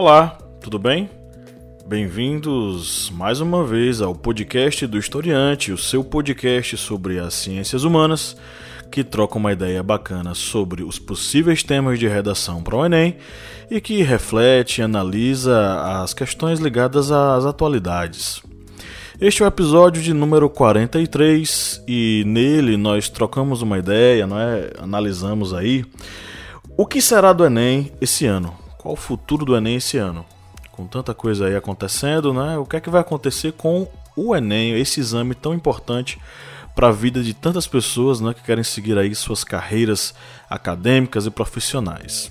Olá, tudo bem? Bem-vindos mais uma vez ao podcast do Historiante, o seu podcast sobre as ciências humanas, que troca uma ideia bacana sobre os possíveis temas de redação para o Enem e que reflete e analisa as questões ligadas às atualidades. Este é o episódio de número 43 e nele nós trocamos uma ideia, não é? analisamos aí o que será do Enem esse ano. Qual o futuro do Enem esse ano? Com tanta coisa aí acontecendo, né? O que é que vai acontecer com o Enem, esse exame tão importante para a vida de tantas pessoas né, que querem seguir aí suas carreiras acadêmicas e profissionais.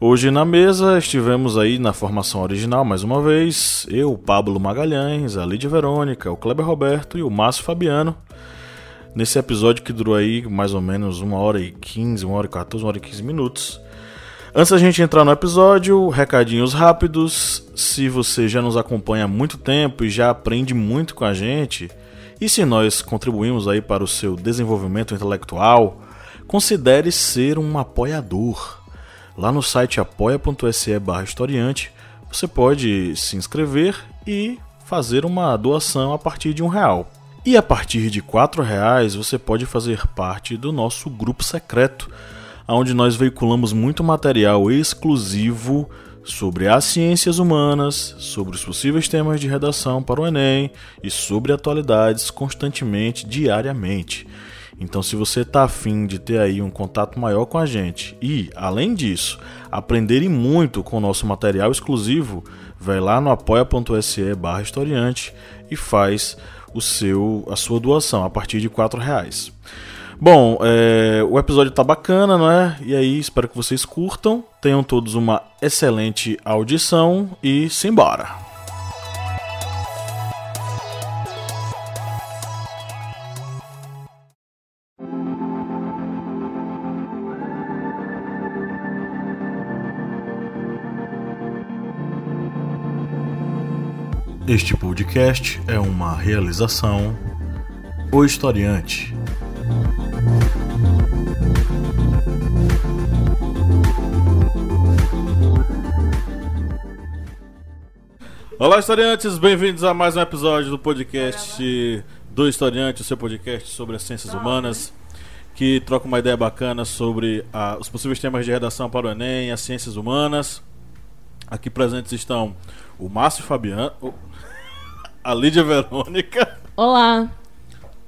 Hoje na mesa estivemos aí na formação original mais uma vez, eu, Pablo Magalhães, a Lídia Verônica, o Kleber Roberto e o Márcio Fabiano. Nesse episódio que durou aí mais ou menos uma hora e 15, uma hora e 14, uma hora e 15 minutos. Antes da gente entrar no episódio, recadinhos rápidos. Se você já nos acompanha há muito tempo e já aprende muito com a gente, e se nós contribuímos aí para o seu desenvolvimento intelectual, considere ser um apoiador. Lá no site apoia.se historiante, você pode se inscrever e fazer uma doação a partir de um real. E a partir de quatro reais você pode fazer parte do nosso grupo secreto, onde nós veiculamos muito material exclusivo sobre as ciências humanas, sobre os possíveis temas de redação para o Enem e sobre atualidades constantemente, diariamente. Então, se você está afim de ter aí um contato maior com a gente e, além disso, aprenderem muito com o nosso material exclusivo, vai lá no apoia.se barra historiante e faz o seu, a sua doação a partir de R$ reais. Bom, é, o episódio tá bacana, não é? E aí, espero que vocês curtam. Tenham todos uma excelente audição e simbora! Este podcast é uma realização O Historiante Olá, historiantes! Bem-vindos a mais um episódio do podcast do Historiante, o seu podcast sobre as ciências humanas, que troca uma ideia bacana sobre ah, os possíveis temas de redação para o Enem, as ciências humanas. Aqui presentes estão o Márcio Fabiano, a Lídia Verônica. Olá!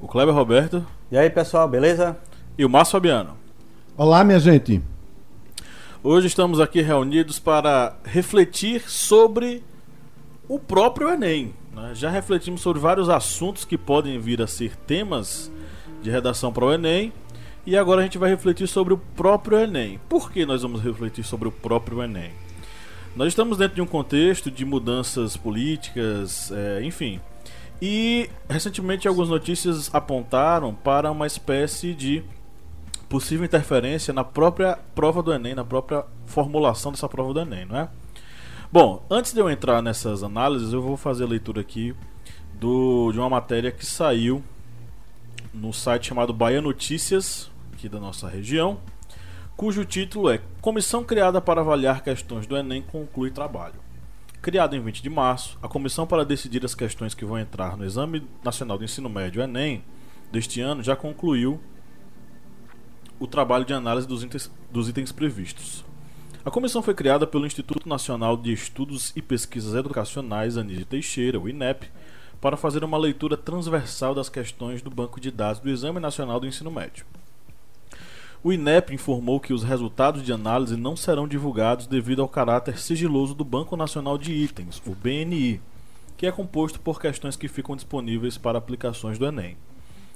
O Kleber Roberto. E aí, pessoal, beleza? E o Márcio Fabiano. Olá, minha gente. Hoje estamos aqui reunidos para refletir sobre o próprio Enem. Né? Já refletimos sobre vários assuntos que podem vir a ser temas de redação para o Enem. E agora a gente vai refletir sobre o próprio Enem. Por que nós vamos refletir sobre o próprio Enem? Nós estamos dentro de um contexto de mudanças políticas, é, enfim. E recentemente algumas notícias apontaram para uma espécie de possível interferência na própria prova do Enem, na própria formulação dessa prova do Enem, não é? Bom, antes de eu entrar nessas análises, eu vou fazer a leitura aqui do, de uma matéria que saiu no site chamado Bahia Notícias, aqui da nossa região, cujo título é Comissão criada para avaliar questões do Enem conclui trabalho. Criada em 20 de março, a comissão para decidir as questões que vão entrar no Exame Nacional do Ensino Médio Enem deste ano já concluiu o trabalho de análise dos itens, dos itens previstos. A comissão foi criada pelo Instituto Nacional de Estudos e Pesquisas Educacionais Anísio Teixeira, o INEP, para fazer uma leitura transversal das questões do banco de dados do Exame Nacional do Ensino Médio. O INEP informou que os resultados de análise não serão divulgados devido ao caráter sigiloso do Banco Nacional de Itens, o BNI, que é composto por questões que ficam disponíveis para aplicações do Enem.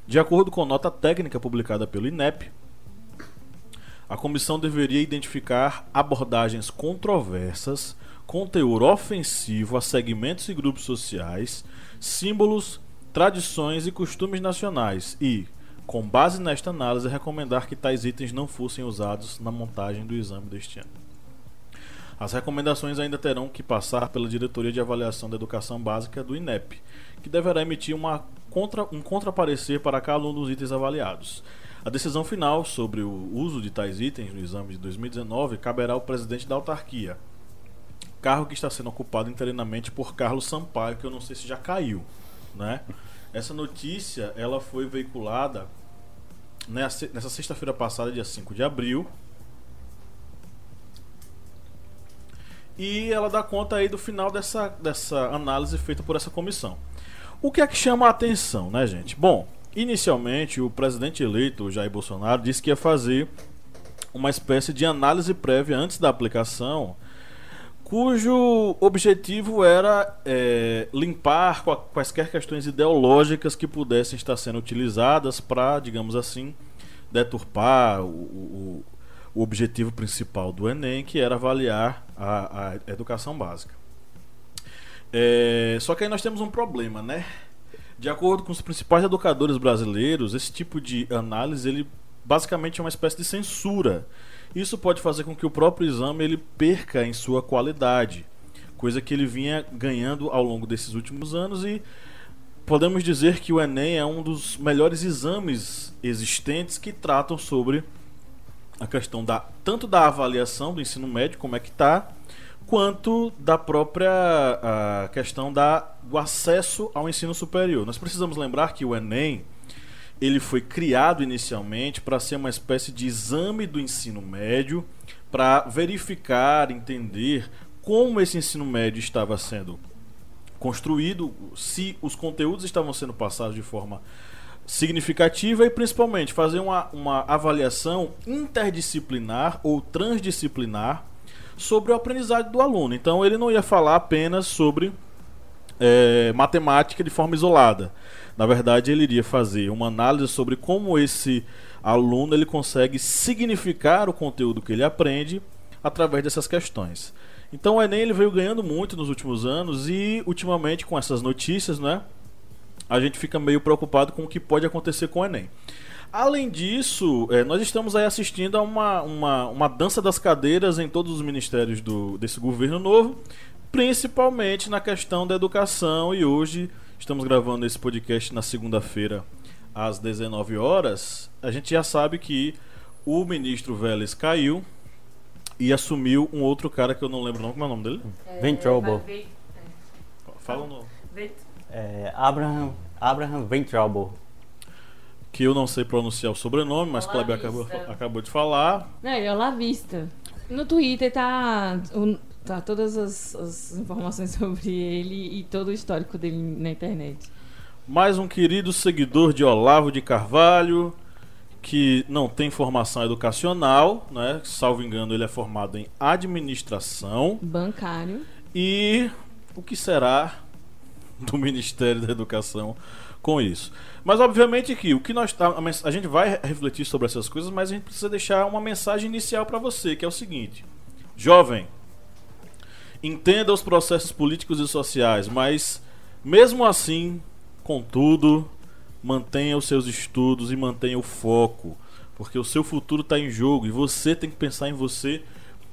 De acordo com nota técnica publicada pelo INEP, a comissão deveria identificar abordagens controversas com teor ofensivo a segmentos e grupos sociais, símbolos, tradições e costumes nacionais e, com base nesta análise, recomendar que tais itens não fossem usados na montagem do exame deste ano. As recomendações ainda terão que passar pela Diretoria de Avaliação da Educação Básica do INEP, que deverá emitir uma contra, um contraparecer para cada um dos itens avaliados. A decisão final sobre o uso de tais itens no exame de 2019 caberá ao presidente da autarquia. cargo que está sendo ocupado interinamente por Carlos Sampaio, que eu não sei se já caiu, né? Essa notícia, ela foi veiculada nessa, nessa sexta-feira passada, dia 5 de abril. E ela dá conta aí do final dessa, dessa análise feita por essa comissão. O que é que chama a atenção, né, gente? Bom, inicialmente o presidente eleito, Jair Bolsonaro, disse que ia fazer uma espécie de análise prévia antes da aplicação, cujo objetivo era é, limpar quaisquer questões ideológicas que pudessem estar sendo utilizadas para, digamos assim, deturpar o, o, o, objetivo principal do Enem, que era avaliar a, a educação básica. É, só que aí nós temos um problema, né? De acordo com os principais educadores brasileiros, esse tipo de análise ele basicamente é uma espécie de censura. Isso pode fazer com que o próprio exame ele perca em sua qualidade, coisa que ele vinha ganhando ao longo desses últimos anos e podemos dizer que o Enem é um dos melhores exames existentes que tratam sobre a questão da tanto da avaliação do ensino médio como é que está quanto da própria a questão da, do acesso ao ensino superior. Nós precisamos lembrar que o Enem ele foi criado inicialmente para ser uma espécie de exame do ensino médio para verificar, entender como esse ensino médio estava sendo construído, se os conteúdos estavam sendo passados de forma significativa e principalmente fazer uma, uma avaliação interdisciplinar ou transdisciplinar sobre o aprendizado do aluno. Então ele não ia falar apenas sobre é, matemática de forma isolada. Na verdade, ele iria fazer uma análise sobre como esse aluno ele consegue significar o conteúdo que ele aprende através dessas questões. Então o Enem ele veio ganhando muito nos últimos anos e ultimamente com essas notícias, né, a gente fica meio preocupado com o que pode acontecer com o Enem. Além disso, é, nós estamos aí assistindo a uma, uma, uma dança das cadeiras em todos os ministérios do, desse governo novo, principalmente na questão da educação. E hoje estamos gravando esse podcast na segunda-feira, às 19 horas. A gente já sabe que o ministro Vélez caiu e assumiu um outro cara que eu não lembro o nome. Como é o nome dele? É, Ventrobel. Fala o nome. É, Abraham, Abraham Ventrobel que eu não sei pronunciar o sobrenome, mas Kleber acabou, acabou de falar. Não, ele é Vista. No Twitter tá, tá todas as, as, informações sobre ele e todo o histórico dele na internet. Mais um querido seguidor de Olavo de Carvalho, que não tem formação educacional, né? Salvo engano, ele é formado em administração. Bancário. E o que será do Ministério da Educação com isso? Mas obviamente que o que nós tá, a gente vai refletir sobre essas coisas, mas a gente precisa deixar uma mensagem inicial para você, que é o seguinte: jovem, entenda os processos políticos e sociais, mas mesmo assim, contudo, mantenha os seus estudos e mantenha o foco, porque o seu futuro está em jogo e você tem que pensar em você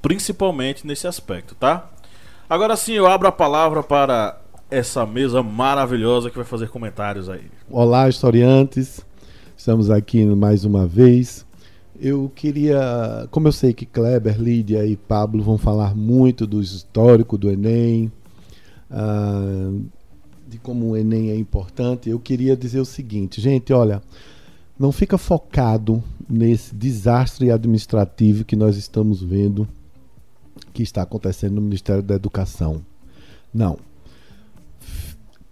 principalmente nesse aspecto, tá? Agora sim, eu abro a palavra para essa mesa maravilhosa que vai fazer comentários aí. Olá, historiantes. Estamos aqui mais uma vez. Eu queria, como eu sei que Kleber, Lídia e Pablo vão falar muito do histórico do Enem, uh, de como o Enem é importante, eu queria dizer o seguinte, gente, olha, não fica focado nesse desastre administrativo que nós estamos vendo que está acontecendo no Ministério da Educação. Não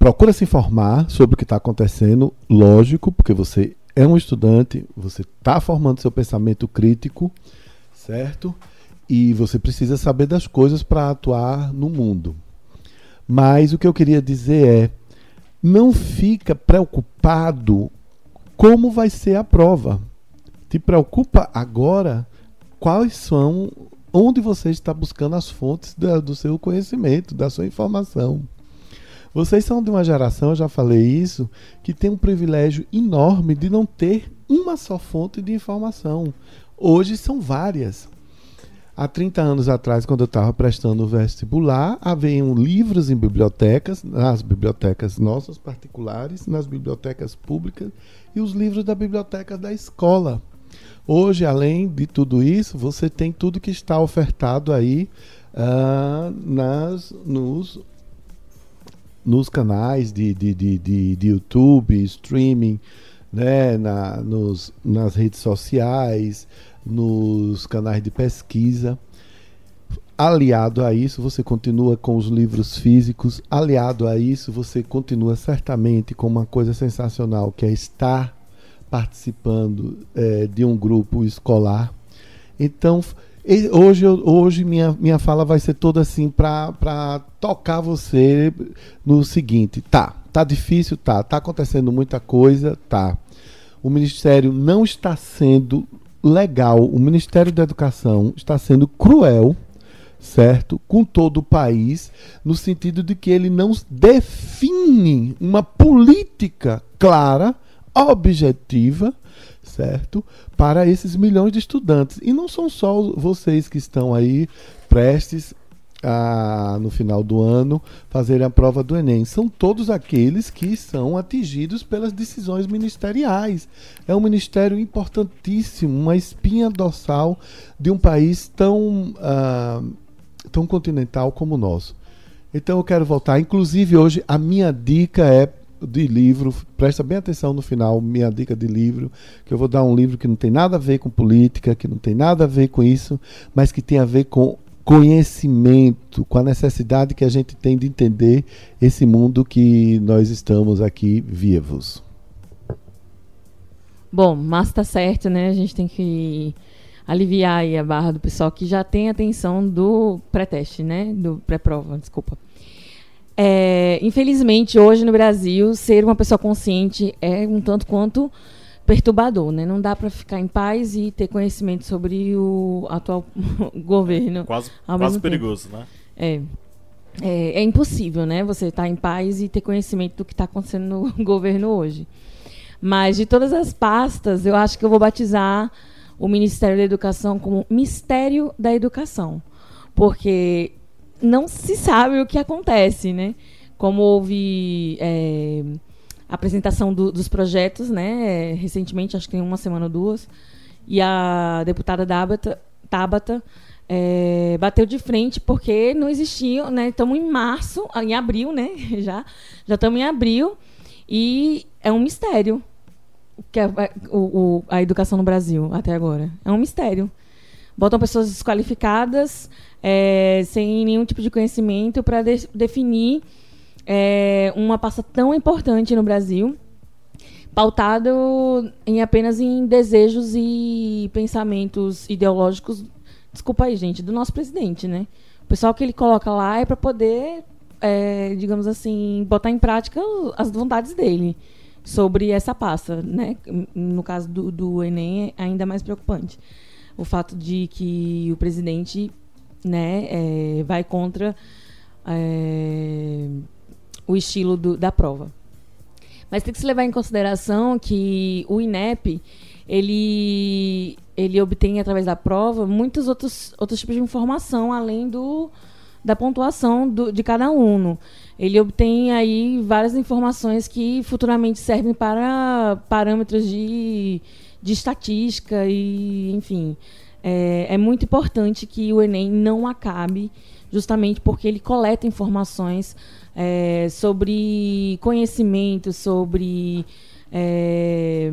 procura se informar sobre o que está acontecendo, lógico, porque você é um estudante, você está formando seu pensamento crítico, certo? E você precisa saber das coisas para atuar no mundo. Mas o que eu queria dizer é, não fica preocupado como vai ser a prova. Te preocupa agora quais são, onde você está buscando as fontes da, do seu conhecimento, da sua informação. Vocês são de uma geração, eu já falei isso, que tem um privilégio enorme de não ter uma só fonte de informação. Hoje são várias. Há 30 anos atrás, quando eu estava prestando o vestibular, haviam livros em bibliotecas, nas bibliotecas nossas particulares, nas bibliotecas públicas e os livros da biblioteca da escola. Hoje, além de tudo isso, você tem tudo que está ofertado aí ah, nas, nos, nos canais de, de, de, de, de YouTube, streaming, né, na, nos, nas redes sociais, nos canais de pesquisa. Aliado a isso, você continua com os livros físicos. Aliado a isso, você continua certamente com uma coisa sensacional, que é estar participando é, de um grupo escolar. Então, hoje, hoje minha, minha fala vai ser toda assim para tocar você no seguinte: tá, tá difícil, tá, tá acontecendo muita coisa, tá. O Ministério não está sendo legal, o Ministério da Educação está sendo cruel certo? Com todo o país, no sentido de que ele não define uma política clara, objetiva, certo? Para esses milhões de estudantes. E não são só vocês que estão aí prestes a, no final do ano, fazerem a prova do Enem. São todos aqueles que são atingidos pelas decisões ministeriais. É um ministério importantíssimo, uma espinha dorsal de um país tão. Uh, tão continental como o nosso. Então eu quero voltar. Inclusive, hoje a minha dica é de livro. Presta bem atenção no final, minha dica de livro. Que eu vou dar um livro que não tem nada a ver com política, que não tem nada a ver com isso, mas que tem a ver com conhecimento, com a necessidade que a gente tem de entender esse mundo que nós estamos aqui vivos. Bom, mas tá certo, né? A gente tem que aliviar aí a barra do pessoal que já tem atenção do pré-teste, né? Do pré-prova, desculpa. É, infelizmente, hoje no Brasil, ser uma pessoa consciente é um tanto quanto perturbador, né? Não dá para ficar em paz e ter conhecimento sobre o atual governo. Quase, quase perigoso, né? É. é. É impossível, né? Você estar tá em paz e ter conhecimento do que está acontecendo no governo hoje. Mas de todas as pastas, eu acho que eu vou batizar o Ministério da Educação como Mistério da Educação, porque não se sabe o que acontece, né? Como houve é, apresentação do, dos projetos, né? Recentemente, acho que tem uma semana ou duas, e a deputada Tabata, Tabata é, bateu de frente porque não existiam, né? Estamos em março, em abril, né? Já já estamos em abril e é um mistério que é o, o, a educação no Brasil até agora. É um mistério. Botam pessoas desqualificadas, é, sem nenhum tipo de conhecimento, para de, definir é, uma pasta tão importante no Brasil, pautado em apenas em desejos e pensamentos ideológicos. Desculpa aí, gente, do nosso presidente, né? O pessoal que ele coloca lá é para poder, é, digamos assim, botar em prática as vontades dele sobre essa pasta, né? No caso do, do Enem é ainda mais preocupante. O fato de que o presidente né, é, vai contra é, o estilo do, da prova. Mas tem que se levar em consideração que o INEP ele, ele obtém através da prova muitos outros, outros tipos de informação além do, da pontuação do, de cada aluno ele obtém aí várias informações que futuramente servem para parâmetros de, de estatística e, enfim. É, é muito importante que o Enem não acabe, justamente porque ele coleta informações é, sobre conhecimento, sobre é,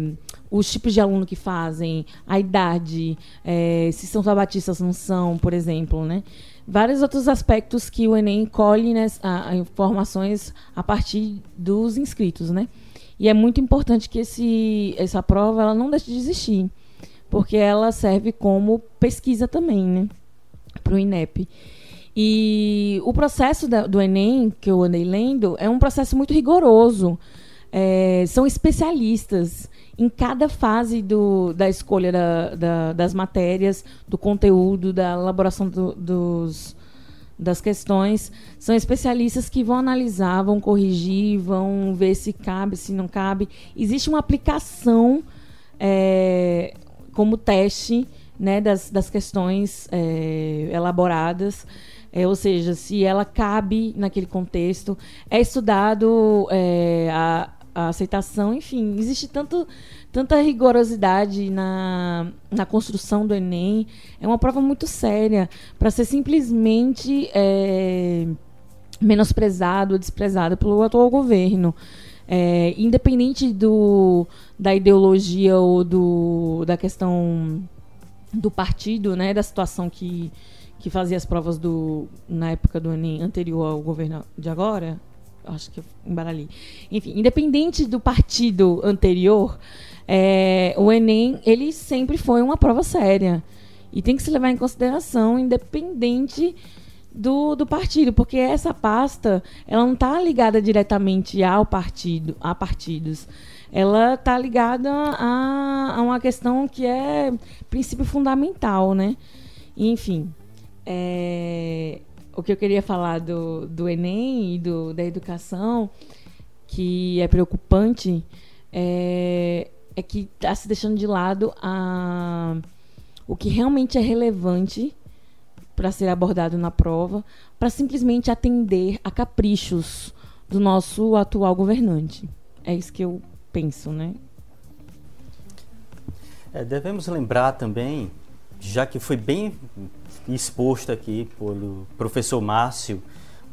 os tipos de aluno que fazem, a idade, é, se são sabatistas ou não são, por exemplo, né? vários outros aspectos que o Enem colhe né, a, a informações a partir dos inscritos, né? E é muito importante que esse, essa prova ela não deixe de existir, porque ela serve como pesquisa também, né? Para o INEP. E o processo da, do Enem, que eu andei lendo, é um processo muito rigoroso. É, são especialistas em cada fase do, da escolha da, da, das matérias, do conteúdo, da elaboração do, dos, das questões. São especialistas que vão analisar, vão corrigir, vão ver se cabe, se não cabe. Existe uma aplicação é, como teste né, das, das questões é, elaboradas. É, ou seja, se ela cabe naquele contexto. É estudado é, a, a aceitação, enfim, existe tanto, tanta rigorosidade na, na construção do Enem. É uma prova muito séria para ser simplesmente é, menosprezado ou desprezado pelo atual governo. É, independente do, da ideologia ou do, da questão do partido, né, da situação que, que fazia as provas do, na época do Enem anterior ao governo de agora, acho que eu embaralhei. Enfim, independente do partido anterior, é, o Enem ele sempre foi uma prova séria e tem que se levar em consideração, independente do, do partido, porque essa pasta ela não está ligada diretamente ao partido, a partidos. Ela está ligada a, a uma questão que é princípio fundamental, né? Enfim, é, o que eu queria falar do, do Enem e do, da educação, que é preocupante, é, é que está se deixando de lado a, o que realmente é relevante para ser abordado na prova, para simplesmente atender a caprichos do nosso atual governante. É isso que eu penso, né? É, devemos lembrar também, já que foi bem exposto aqui pelo professor Márcio,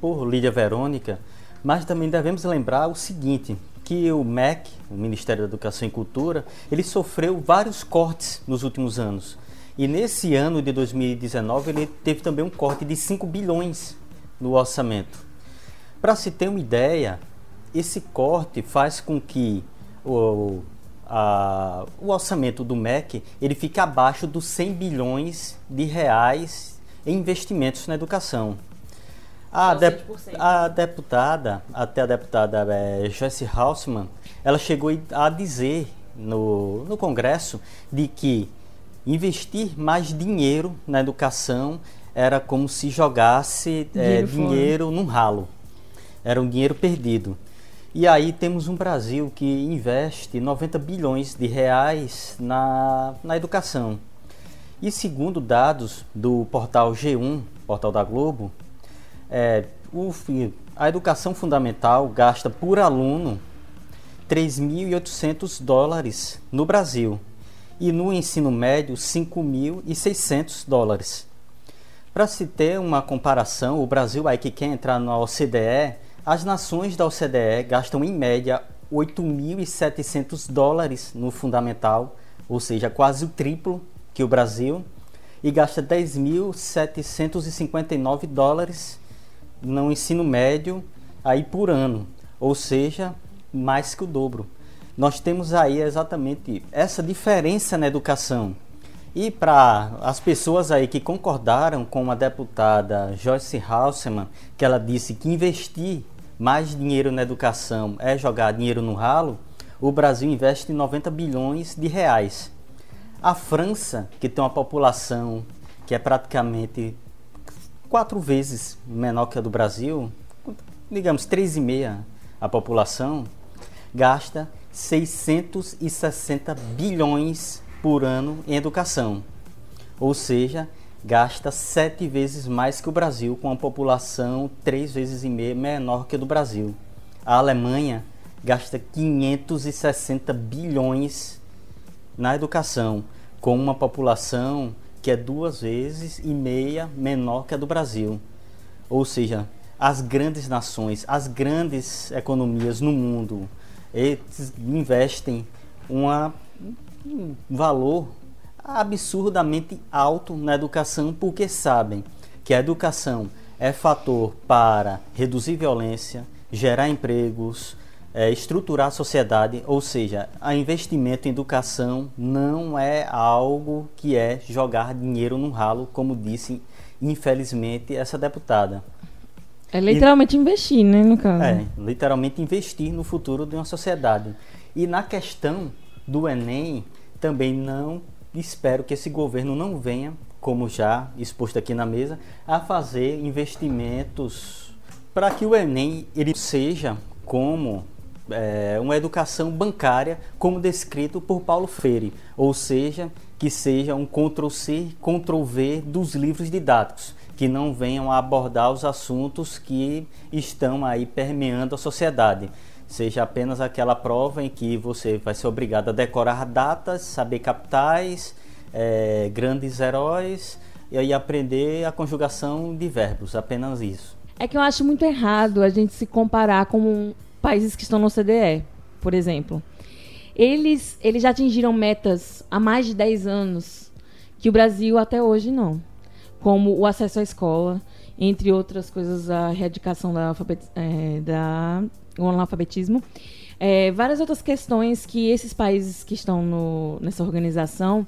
por Lídia Verônica, mas também devemos lembrar o seguinte, que o MEC, o Ministério da Educação e Cultura, ele sofreu vários cortes nos últimos anos. E nesse ano de 2019 ele teve também um corte de 5 bilhões no orçamento. Para se ter uma ideia, esse corte faz com que o, a, o orçamento do MEC ele fique abaixo dos 100 bilhões de reais em investimentos na educação. A, de, a deputada, até a deputada é, Joyce Hausmann, ela chegou a dizer no, no Congresso de que investir mais dinheiro na educação era como se jogasse é, dinheiro, num ralo. Era um dinheiro perdido. E aí temos um Brasil que investe 90 bilhões de reais na, na educação. E segundo dados do portal G1, portal da Globo, é, o, a educação fundamental gasta por aluno 3.800 dólares no Brasil e no ensino médio 5.600 dólares. Para se ter uma comparação, o Brasil aí que quer entrar na OCDE, as nações da OCDE gastam em média 8.700 dólares no fundamental, ou seja, quase o triplo que o Brasil, e gasta 10.759 dólares no ensino médio aí por ano, ou seja, mais que o dobro nós temos aí exatamente essa diferença na educação. E para as pessoas aí que concordaram com a deputada Joyce Hausmann, que ela disse que investir mais dinheiro na educação é jogar dinheiro no ralo, o Brasil investe 90 bilhões de reais. A França, que tem uma população que é praticamente quatro vezes menor que a do Brasil, digamos 3,5 a população, gasta 660 bilhões por ano em educação, ou seja, gasta sete vezes mais que o Brasil, com uma população três vezes e meia menor que a do Brasil. A Alemanha gasta 560 bilhões na educação, com uma população que é duas vezes e meia menor que a do Brasil. Ou seja, as grandes nações, as grandes economias no mundo, eles investem uma, um valor absurdamente alto na educação porque sabem que a educação é fator para reduzir violência, gerar empregos, é, estruturar a sociedade, ou seja, a investimento em educação não é algo que é jogar dinheiro no ralo, como disse infelizmente essa deputada. É literalmente e, investir, né, no caso. É, literalmente investir no futuro de uma sociedade. E na questão do Enem, também não espero que esse governo não venha, como já exposto aqui na mesa, a fazer investimentos para que o Enem ele seja como é, uma educação bancária, como descrito por Paulo Freire, ou seja, que seja um Ctrl-C, Ctrl-V dos livros didáticos que não venham a abordar os assuntos que estão aí permeando a sociedade, seja apenas aquela prova em que você vai ser obrigado a decorar datas, saber capitais, é, grandes heróis e aí aprender a conjugação de verbos, apenas isso. É que eu acho muito errado a gente se comparar com países que estão no CDE, por exemplo. Eles, eles já atingiram metas há mais de 10 anos que o Brasil até hoje não. Como o acesso à escola, entre outras coisas, a erradicação da, alfabet, é, da analfabetismo. É, várias outras questões que esses países que estão no, nessa organização,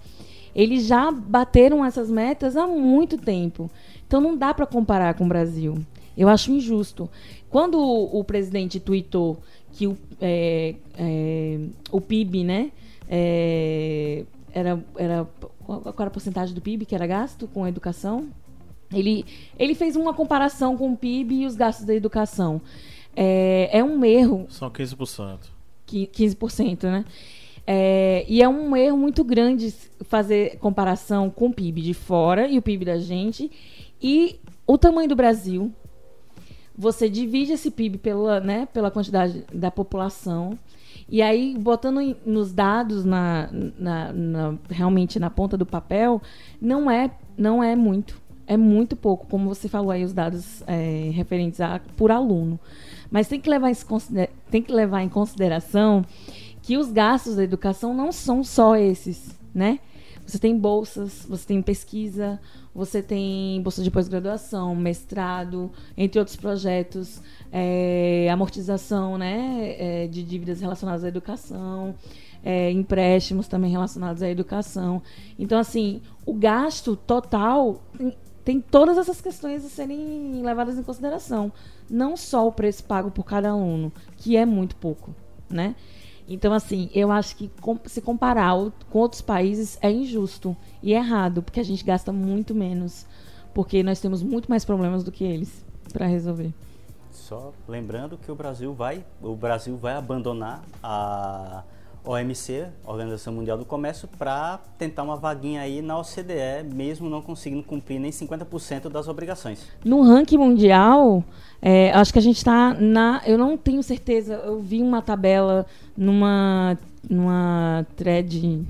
eles já bateram essas metas há muito tempo. Então não dá para comparar com o Brasil. Eu acho injusto. Quando o, o presidente tweetou que o, é, é, o PIB, né, é, era, era qual, era a porcentagem do PIB que era gasto com a educação? Ele, ele fez uma comparação com o PIB e os gastos da educação. É, é um erro. São 15%. 15%, né? É, e é um erro muito grande fazer comparação com o PIB de fora e o PIB da gente e o tamanho do Brasil. Você divide esse PIB pela, né, pela quantidade da população. E aí, botando nos dados, na, na, na, realmente na ponta do papel, não é, não é muito. É muito pouco, como você falou aí, os dados é, referentes a por aluno. Mas tem que levar, tem que levar em consideração que os gastos da educação não são só esses, né? Você tem bolsas, você tem pesquisa, você tem bolsa de pós-graduação, mestrado, entre outros projetos, é, amortização né, é, de dívidas relacionadas à educação, é, empréstimos também relacionados à educação. Então, assim, o gasto total tem, tem todas essas questões a serem levadas em consideração. Não só o preço pago por cada aluno, que é muito pouco, né? Então, assim, eu acho que se comparar com outros países é injusto e errado, porque a gente gasta muito menos, porque nós temos muito mais problemas do que eles para resolver. Só lembrando que o Brasil vai, o Brasil vai abandonar a OMC, Organização Mundial do Comércio, para tentar uma vaguinha aí na OCDE, mesmo não conseguindo cumprir nem 50% das obrigações. No ranking mundial, é, acho que a gente está na. Eu não tenho certeza, eu vi uma tabela numa, numa thread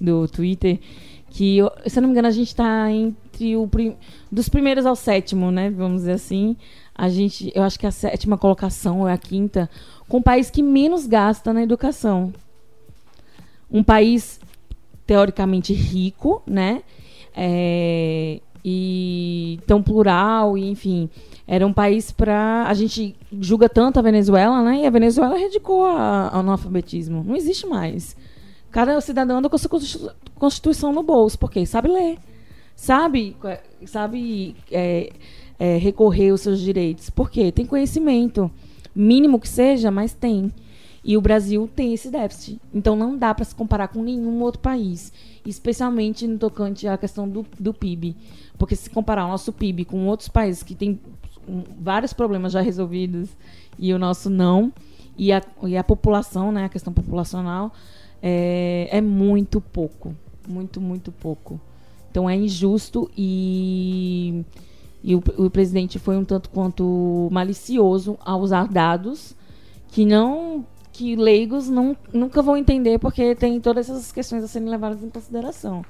do Twitter que, se eu não me engano, a gente está entre o prim, dos primeiros ao sétimo, né? Vamos dizer assim. A gente, eu acho que a sétima colocação é a quinta, com o país que menos gasta na educação um país teoricamente rico, né? É, e tão plural, e enfim, era um país para a gente julga tanto a Venezuela, né? E a Venezuela radicou ao analfabetismo. Não existe mais. Cada cidadão anda com a sua constituição no bolso, porque sabe ler, sabe, sabe é, é, recorrer os seus direitos, porque tem conhecimento, mínimo que seja, mas tem. E o Brasil tem esse déficit. Então não dá para se comparar com nenhum outro país, especialmente no tocante à questão do, do PIB. Porque se comparar o nosso PIB com outros países que têm vários problemas já resolvidos e o nosso não, e a, e a população, né, a questão populacional, é, é muito pouco. Muito, muito pouco. Então é injusto e, e o, o presidente foi um tanto quanto malicioso ao usar dados que não que leigos não, nunca vão entender porque tem todas essas questões a serem levadas em consideração.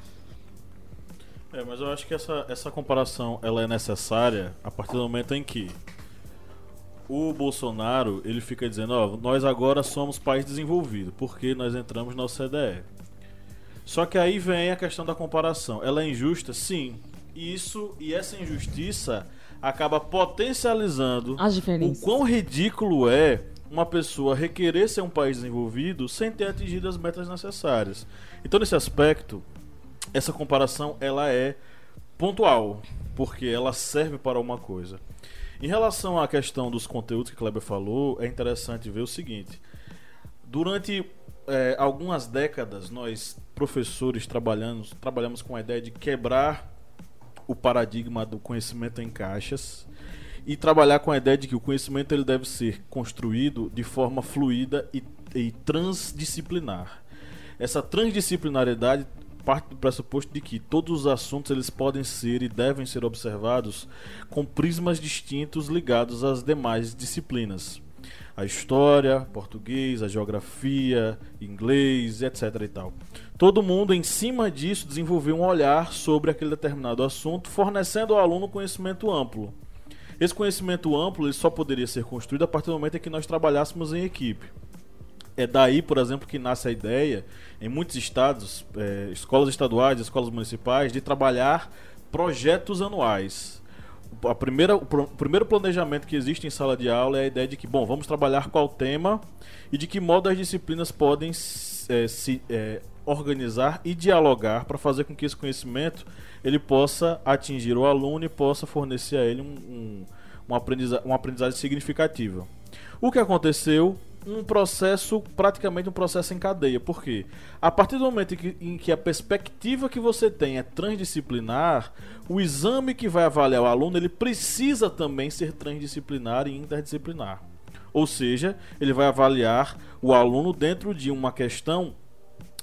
É, mas eu acho que essa, essa comparação ela é necessária a partir do momento em que o Bolsonaro ele fica dizendo, ó, nós agora somos país desenvolvido porque nós entramos na OCDE. Só que aí vem a questão da comparação. Ela é injusta? Sim. Isso e essa injustiça acaba potencializando o quão ridículo é uma pessoa requerer ser um país desenvolvido sem ter atingido as metas necessárias. Então, nesse aspecto, essa comparação ela é pontual, porque ela serve para uma coisa. Em relação à questão dos conteúdos que Kleber falou, é interessante ver o seguinte: durante é, algumas décadas, nós professores trabalhamos, trabalhamos com a ideia de quebrar o paradigma do conhecimento em caixas e trabalhar com a ideia de que o conhecimento ele deve ser construído de forma fluida e, e transdisciplinar. Essa transdisciplinariedade parte do pressuposto de que todos os assuntos eles podem ser e devem ser observados com prismas distintos ligados às demais disciplinas. A história, português, a geografia, inglês, etc e tal. Todo mundo, em cima disso, desenvolveu um olhar sobre aquele determinado assunto, fornecendo ao aluno conhecimento amplo. Esse conhecimento amplo ele só poderia ser construído a partir do momento em que nós trabalhássemos em equipe. É daí, por exemplo, que nasce a ideia, em muitos estados, é, escolas estaduais, escolas municipais, de trabalhar projetos anuais. A primeira, o primeiro planejamento que existe em sala de aula é a ideia de que, bom, vamos trabalhar qual tema e de que modo as disciplinas podem é, se é, organizar e dialogar para fazer com que esse conhecimento ele possa atingir o aluno e possa fornecer a ele um, um, uma, aprendizagem, uma aprendizagem significativa. O que aconteceu um processo, praticamente um processo em cadeia. Por quê? A partir do momento em que, em que, a perspectiva que você tem é transdisciplinar, o exame que vai avaliar o aluno, ele precisa também ser transdisciplinar e interdisciplinar. Ou seja, ele vai avaliar o aluno dentro de uma questão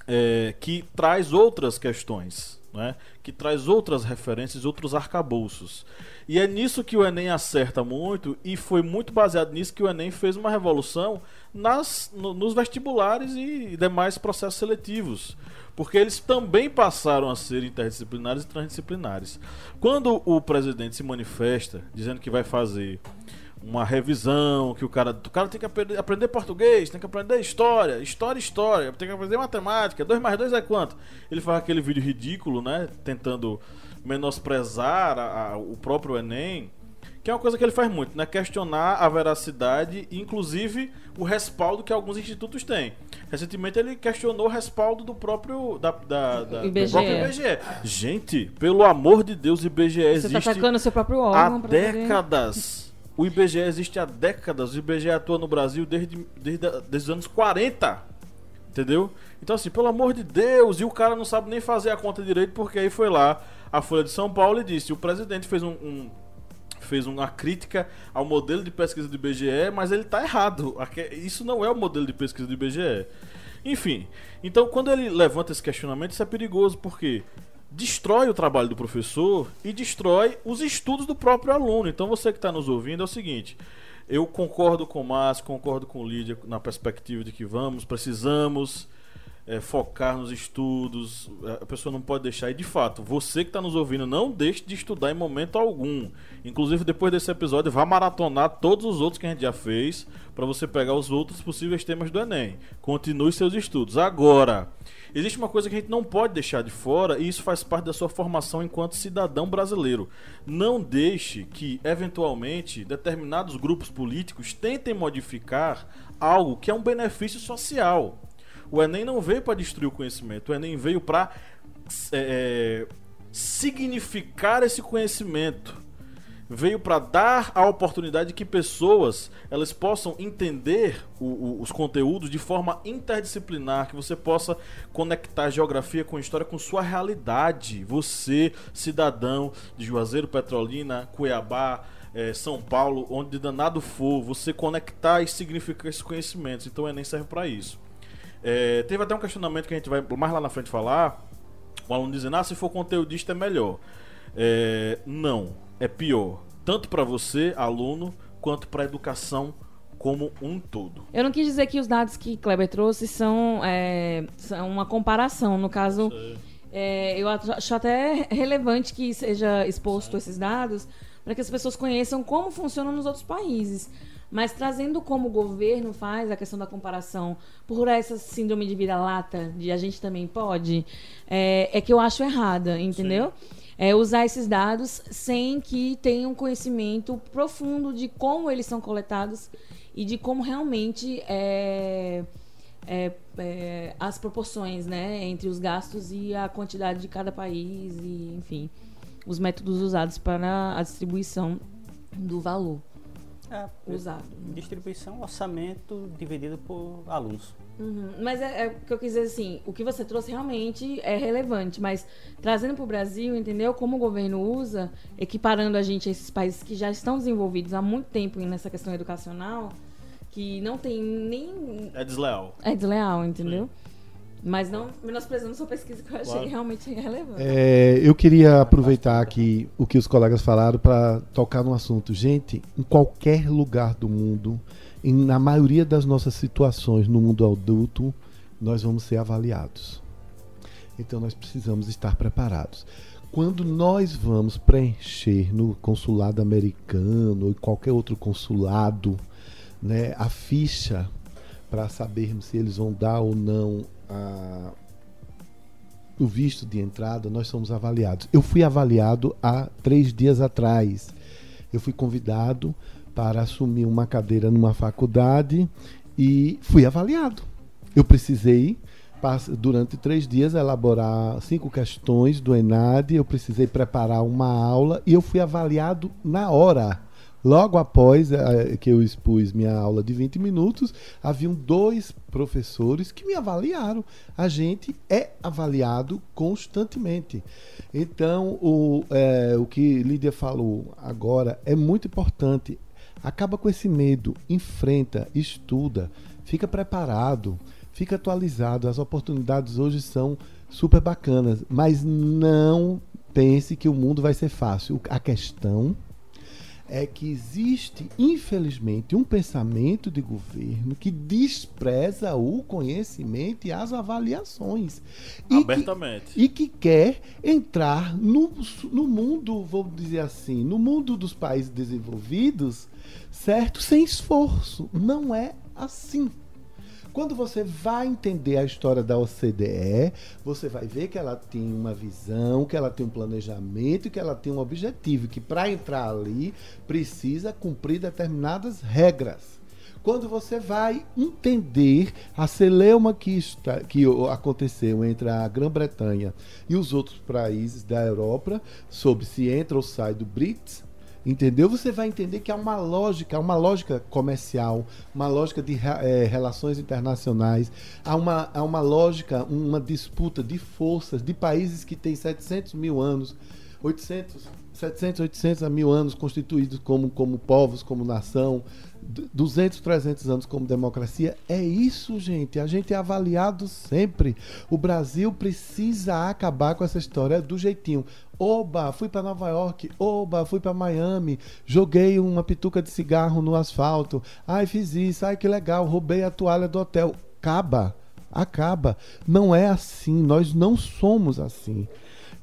é, que traz outras questões né, que traz outras referências, outros arcabouços. E é nisso que o Enem acerta muito, e foi muito baseado nisso que o Enem fez uma revolução nas, no, nos vestibulares e demais processos seletivos. Porque eles também passaram a ser interdisciplinares e transdisciplinares. Quando o presidente se manifesta dizendo que vai fazer uma revisão, que o cara, o cara tem que aprender, aprender português, tem que aprender história, história, história, tem que aprender matemática, 2 mais 2 é quanto? Ele faz aquele vídeo ridículo, né? Tentando menosprezar a, a, o próprio Enem, que é uma coisa que ele faz muito, né? Questionar a veracidade inclusive, o respaldo que alguns institutos têm. Recentemente ele questionou o respaldo do próprio da, da, da IBGE. do próprio IBGE. Gente, pelo amor de Deus, IBGE Você existe tá atacando o seu próprio órgão há pra poder- décadas. O IBGE existe há décadas. O IBGE atua no Brasil desde, desde, desde os anos 40. Entendeu? Então, assim, pelo amor de Deus, e o cara não sabe nem fazer a conta direito, porque aí foi lá a Folha de São Paulo e disse: o presidente fez um. um- fez uma crítica ao modelo de pesquisa do IBGE, mas ele está errado. Isso não é o modelo de pesquisa do IBGE. Enfim, então quando ele levanta esse questionamento, isso é perigoso, porque destrói o trabalho do professor e destrói os estudos do próprio aluno. Então você que está nos ouvindo é o seguinte. Eu concordo com o Márcio, concordo com o Lídia na perspectiva de que vamos, precisamos é, focar nos estudos. A pessoa não pode deixar. E de fato, você que está nos ouvindo, não deixe de estudar em momento algum. Inclusive, depois desse episódio, vá maratonar todos os outros que a gente já fez para você pegar os outros possíveis temas do Enem. Continue seus estudos. Agora, existe uma coisa que a gente não pode deixar de fora e isso faz parte da sua formação enquanto cidadão brasileiro. Não deixe que, eventualmente, determinados grupos políticos tentem modificar algo que é um benefício social. O Enem não veio para destruir o conhecimento, o Enem veio para é, significar esse conhecimento. Veio para dar a oportunidade de que pessoas elas possam entender o- o- os conteúdos de forma interdisciplinar, que você possa conectar geografia com história com sua realidade. Você, cidadão de Juazeiro, Petrolina, Cuiabá, eh, São Paulo, onde danado for, você conectar e significar esses conhecimentos. Então o Enem serve para isso. É, teve até um questionamento que a gente vai mais lá na frente falar. O aluno dizendo, ah, se for conteudista é melhor. É, não, é pior. Tanto para você, aluno, quanto para a educação como um todo. Eu não quis dizer que os dados que Kleber trouxe são, é, são uma comparação. No caso, é, eu acho até relevante que seja exposto esses dados para que as pessoas conheçam como funciona nos outros países. Mas trazendo como o governo faz a questão da comparação por essa síndrome de vira-lata, de a gente também pode, é, é que eu acho errada, entendeu? É usar esses dados sem que tenham um conhecimento profundo de como eles são coletados e de como realmente é, é, é, as proporções né, entre os gastos e a quantidade de cada país e, enfim, os métodos usados para a distribuição do valor É, usado. distribuição, orçamento dividido por alunos. Uhum. Mas é, é o que eu quis dizer assim, o que você trouxe realmente é relevante, mas trazendo para o Brasil, entendeu? Como o governo usa, equiparando a gente a esses países que já estão desenvolvidos há muito tempo nessa questão educacional, que não tem nem. É desleal. É desleal, entendeu? Mas não menosprezando sua pesquisa, que eu achei Claro. realmente relevante. É, eu queria aproveitar aqui o que os colegas falaram para tocar no assunto. Gente, em qualquer lugar do mundo e na maioria das nossas situações no mundo adulto, nós vamos ser avaliados. Então nós precisamos estar preparados. Quando nós vamos preencher no consulado americano ou em qualquer outro consulado, né, a ficha para sabermos se eles vão dar ou não a, o visto de entrada, nós somos avaliados. Eu fui avaliado há três dias atrás. Eu fui convidado para assumir uma cadeira numa faculdade e fui avaliado. Eu precisei, durante três dias, elaborar cinco questões do ENAD, eu precisei preparar uma aula e eu fui avaliado na hora. Logo após é, que eu expus minha aula de 20 minutos, haviam dois professores que me avaliaram. A gente é avaliado constantemente. Então, o, é, o que Lídia falou agora é muito importante. Acaba com esse medo, enfrenta, estuda, fica preparado, fica atualizado. As oportunidades hoje são super bacanas, mas não pense que o mundo vai ser fácil. A questão é que existe, infelizmente, um pensamento de governo que despreza o conhecimento e as avaliações. Abertamente. E que, e que quer entrar no, no mundo, vou dizer assim, no mundo dos países desenvolvidos, certo? Sem esforço. Não é assim. Quando você vai entender a história da OCDE, você vai ver que ela tem uma visão, que ela tem um planejamento, que ela tem um objetivo, que para entrar ali precisa cumprir determinadas regras. Quando você vai entender a celeuma que, está, que aconteceu entre a Grã-Bretanha e os outros países da Europa sobre se entra ou sai do BRICS, entendeu? Você vai entender que há uma lógica, uma lógica comercial, uma lógica de é, relações internacionais, há uma, há uma lógica, uma disputa de forças de países que têm 700 mil anos, 800, 700, 800 a mil anos constituídos como, como povos, como nação, 200, 300 anos como democracia. É isso, gente. A gente é avaliado sempre. O Brasil precisa acabar com essa história do jeitinho. Oba, fui para Nova York. Oba, fui para Miami. Joguei uma pituca de cigarro no asfalto. Ai, fiz isso. Ai, que legal. Roubei a toalha do hotel. Acaba. Acaba. Não é assim. Nós não somos assim.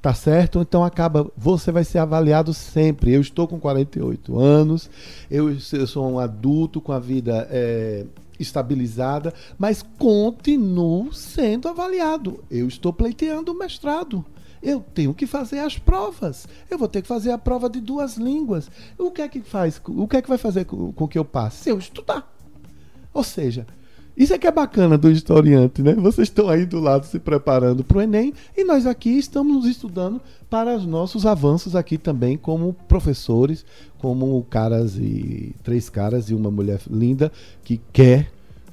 Tá certo? Então acaba, você vai ser avaliado sempre. Eu estou com 48 anos, eu, eu sou um adulto com a vida é, estabilizada, mas continuo sendo avaliado. Eu estou pleiteando o mestrado. Eu tenho que fazer as provas. Eu vou ter que fazer a prova de duas línguas. O que é que faz? O que é que vai fazer com, que eu passe? Se eu estudar. Ou seja, isso é que é bacana do historiante, né? Vocês estão aí do lado se preparando para o Enem e nós aqui estamos estudando para os nossos avanços aqui também como professores, como caras e três caras e uma mulher linda que quer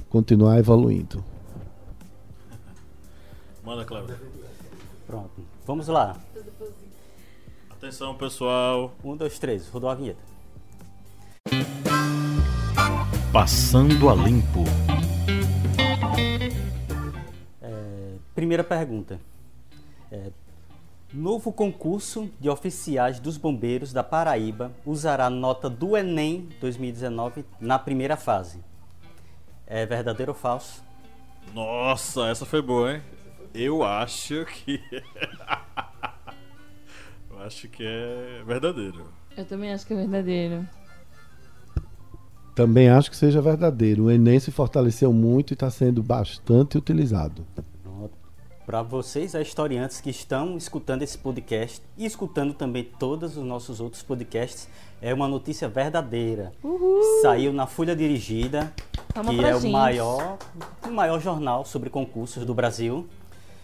continuar evoluindo. Manda, Cláudio. Pronto. Vamos lá. Atenção, pessoal. Um, dois, três. Rodou a vinheta. Passando a limpo. Primeira pergunta. É, novo concurso de oficiais dos bombeiros da Paraíba usará nota do Enem 2019 na primeira fase. É verdadeiro ou falso? Nossa, essa foi boa, hein? Eu acho que. Eu acho que é verdadeiro. Eu também acho que é verdadeiro. Também acho que seja verdadeiro. O Enem se fortaleceu muito e está sendo bastante utilizado para vocês, historiantes que estão escutando esse podcast e escutando também todos os nossos outros podcasts, é uma notícia verdadeira. Uhul. Saiu na Folha Dirigida, que é o maior, o maior jornal sobre concursos do Brasil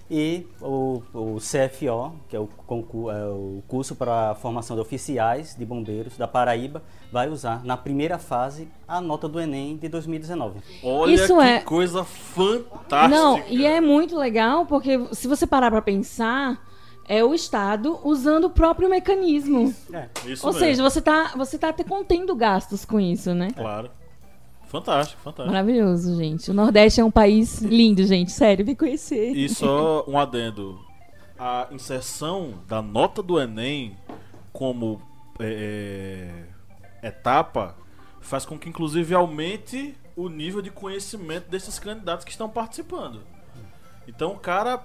e o, o CFO, que é o, concurso, é o curso para a formação de oficiais de bombeiros da Paraíba, vai usar na primeira fase a nota do Enem de 2019. Olha Isso que é... coisa fantástica! Não, e é muito legal porque se você parar para pensar é o Estado usando o próprio mecanismo. É. Ou mesmo. seja, você está você tá até contendo gastos com isso, né? Claro. Fantástico, fantástico. Maravilhoso, gente. O Nordeste é um país lindo, gente. Sério, vem conhecer. E só um adendo. A inserção da nota do Enem como é, é etapa faz com que, inclusive, aumente o nível de conhecimento desses candidatos que estão participando. Então o cara,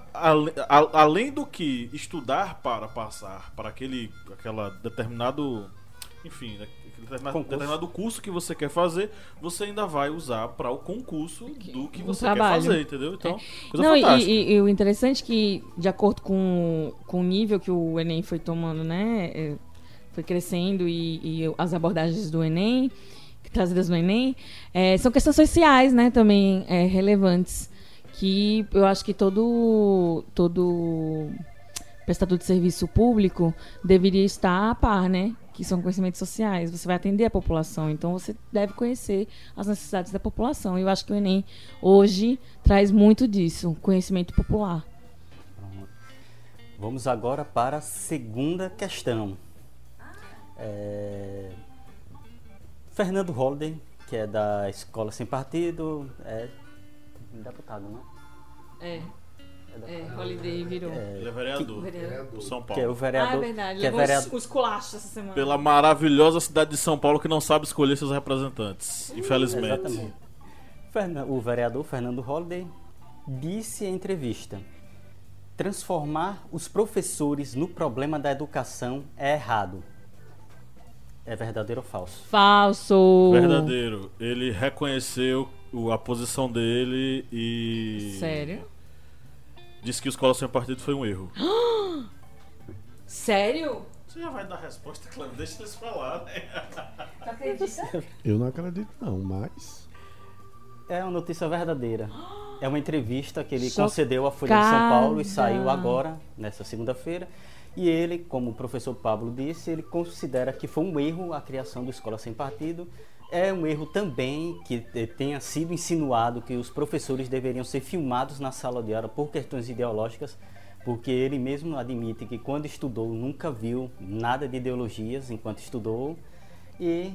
além do que estudar para passar para aquele aquela determinado, enfim, né, determinado, determinado curso que você quer fazer, você ainda vai usar para o concurso do que você trabalho. quer fazer, entendeu? Então, coisa Não, e, fantástica. e- e o interessante é que, de acordo com, com o nível que o Enem foi tomando, né? é, Foi crescendo e, e as abordagens do Enem, trazidas no Enem, é, são questões sociais, né? Também é, relevantes. Que eu acho que todo, todo prestador de serviço público deveria estar a par, né? Que são conhecimentos sociais. Você vai atender a população, então você deve conhecer as necessidades da população. E eu acho que o Enem hoje traz muito disso, conhecimento popular. Vamos agora para a segunda questão. É, Fernando Holliday, que é da Escola Sem Partido, é deputado, né? É, é Holiday virou. Ele é vereador Vereador. do São Que é o Paulo. vereador. ah, é verdade. Que é Levou vereador um esculacho essa semana. Pela maravilhosa cidade de São Paulo que não sabe escolher seus representantes, infelizmente. Exatamente. O vereador Fernando Holliday disse em entrevista: transformar os professores no problema da educação é errado. É verdadeiro ou falso? Falso. Verdadeiro. Ele reconheceu a posição dele e Sério? Disse que o Escola Sem Partido foi um erro. Sério? Você já vai dar a resposta, Cleber? Deixa eles falar, né? Tu acredita? Eu não acredito, não, mas. É uma notícia verdadeira. É uma entrevista que ele Chocada. concedeu à Folha de São Paulo e saiu agora, nessa segunda-feira. E ele, como o professor Pablo disse, ele considera que foi um erro a criação do Escola Sem Partido. É um erro também que eh, tenha sido insinuado que os professores deveriam ser filmados na sala de aula por questões ideológicas, porque ele mesmo admite que quando estudou nunca viu nada de ideologias enquanto estudou. E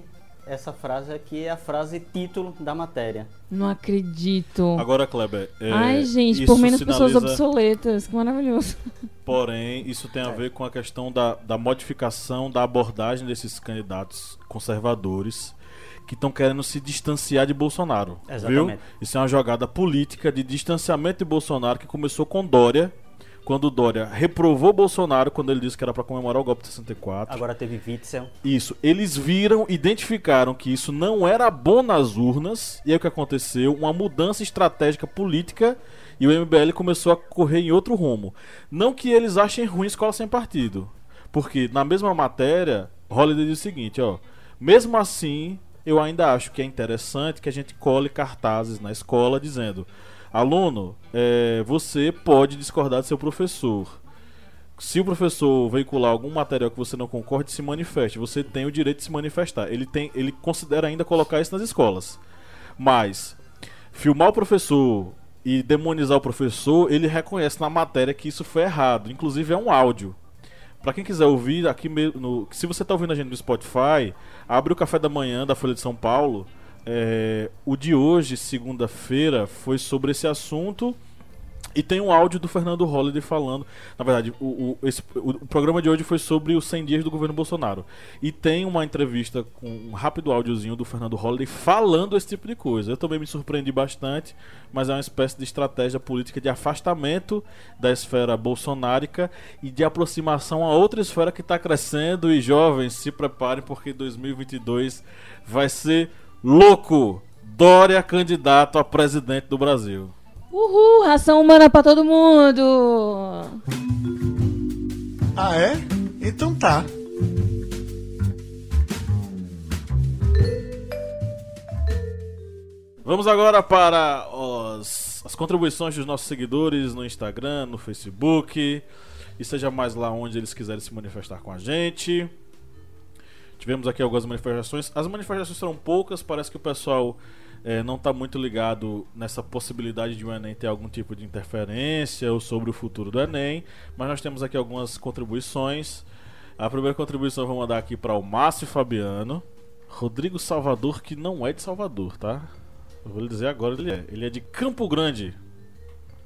essa frase aqui é a frase título da matéria. Não acredito. Agora, Kleber. é, Ai, gente, isso por menos pessoas sinaliza- obsoletas. Que maravilhoso. Porém, isso tem a ver com a questão da, da modificação da abordagem desses candidatos conservadores que estão querendo se distanciar de Bolsonaro. Viu? Exatamente. Isso é uma jogada política de distanciamento de Bolsonaro que começou com Dória, quando Dória reprovou Bolsonaro quando ele disse que era para comemorar o golpe de 64. Agora teve Witzel. Isso, eles viram, identificaram que isso não era bom nas urnas, e aí o que aconteceu? Uma mudança estratégica política e o MBL começou a correr em outro rumo. Não que eles achem ruim escola sem partido, porque na mesma matéria, Holliday diz o seguinte, ó, mesmo assim, eu ainda acho que é interessante que a gente cole cartazes na escola dizendo: aluno, é, você pode discordar do seu professor. Se o professor veicular algum material que você não concorde, se manifeste. Você tem o direito de se manifestar. Ele, tem, ele considera ainda colocar isso nas escolas. Mas, filmar o professor e demonizar o professor, ele reconhece na matéria que isso foi errado. Inclusive é um áudio. Pra quem quiser ouvir, aqui mesmo. no- se você tá ouvindo a gente no Spotify, abre o café da manhã da Folha de São Paulo. É, o de hoje, segunda-feira, foi sobre esse assunto. E tem um áudio do Fernando Holliday falando. Na verdade, o, o- esse- o- o programa de hoje foi sobre os 100 dias do governo Bolsonaro. E tem uma entrevista com um rápido áudiozinho do Fernando Holliday falando esse tipo de coisa. Eu também me surpreendi bastante, mas é uma espécie de estratégia política de afastamento da esfera bolsonárica e de aproximação a outra esfera que está crescendo. E jovens, se preparem porque 2022 vai ser louco. Dória candidato a presidente do Brasil. Uhul, ração humana pra todo mundo. Ah, é? Então tá. Vamos agora para os- as contribuições dos nossos seguidores no Instagram, no Facebook e seja mais lá onde eles quiserem se manifestar com a gente. Tivemos aqui algumas manifestações. As manifestações foram poucas, parece que o pessoal eh, não está muito ligado nessa possibilidade de o Enem ter algum tipo de interferência ou sobre o futuro do Enem, mas nós temos aqui algumas contribuições. A primeira contribuição eu vou mandar aqui para o Márcio Fabiano. Rodrigo Salvador, que não é de Salvador, tá? Eu vou lhe dizer agora ele é. Ele é de Campo Grande,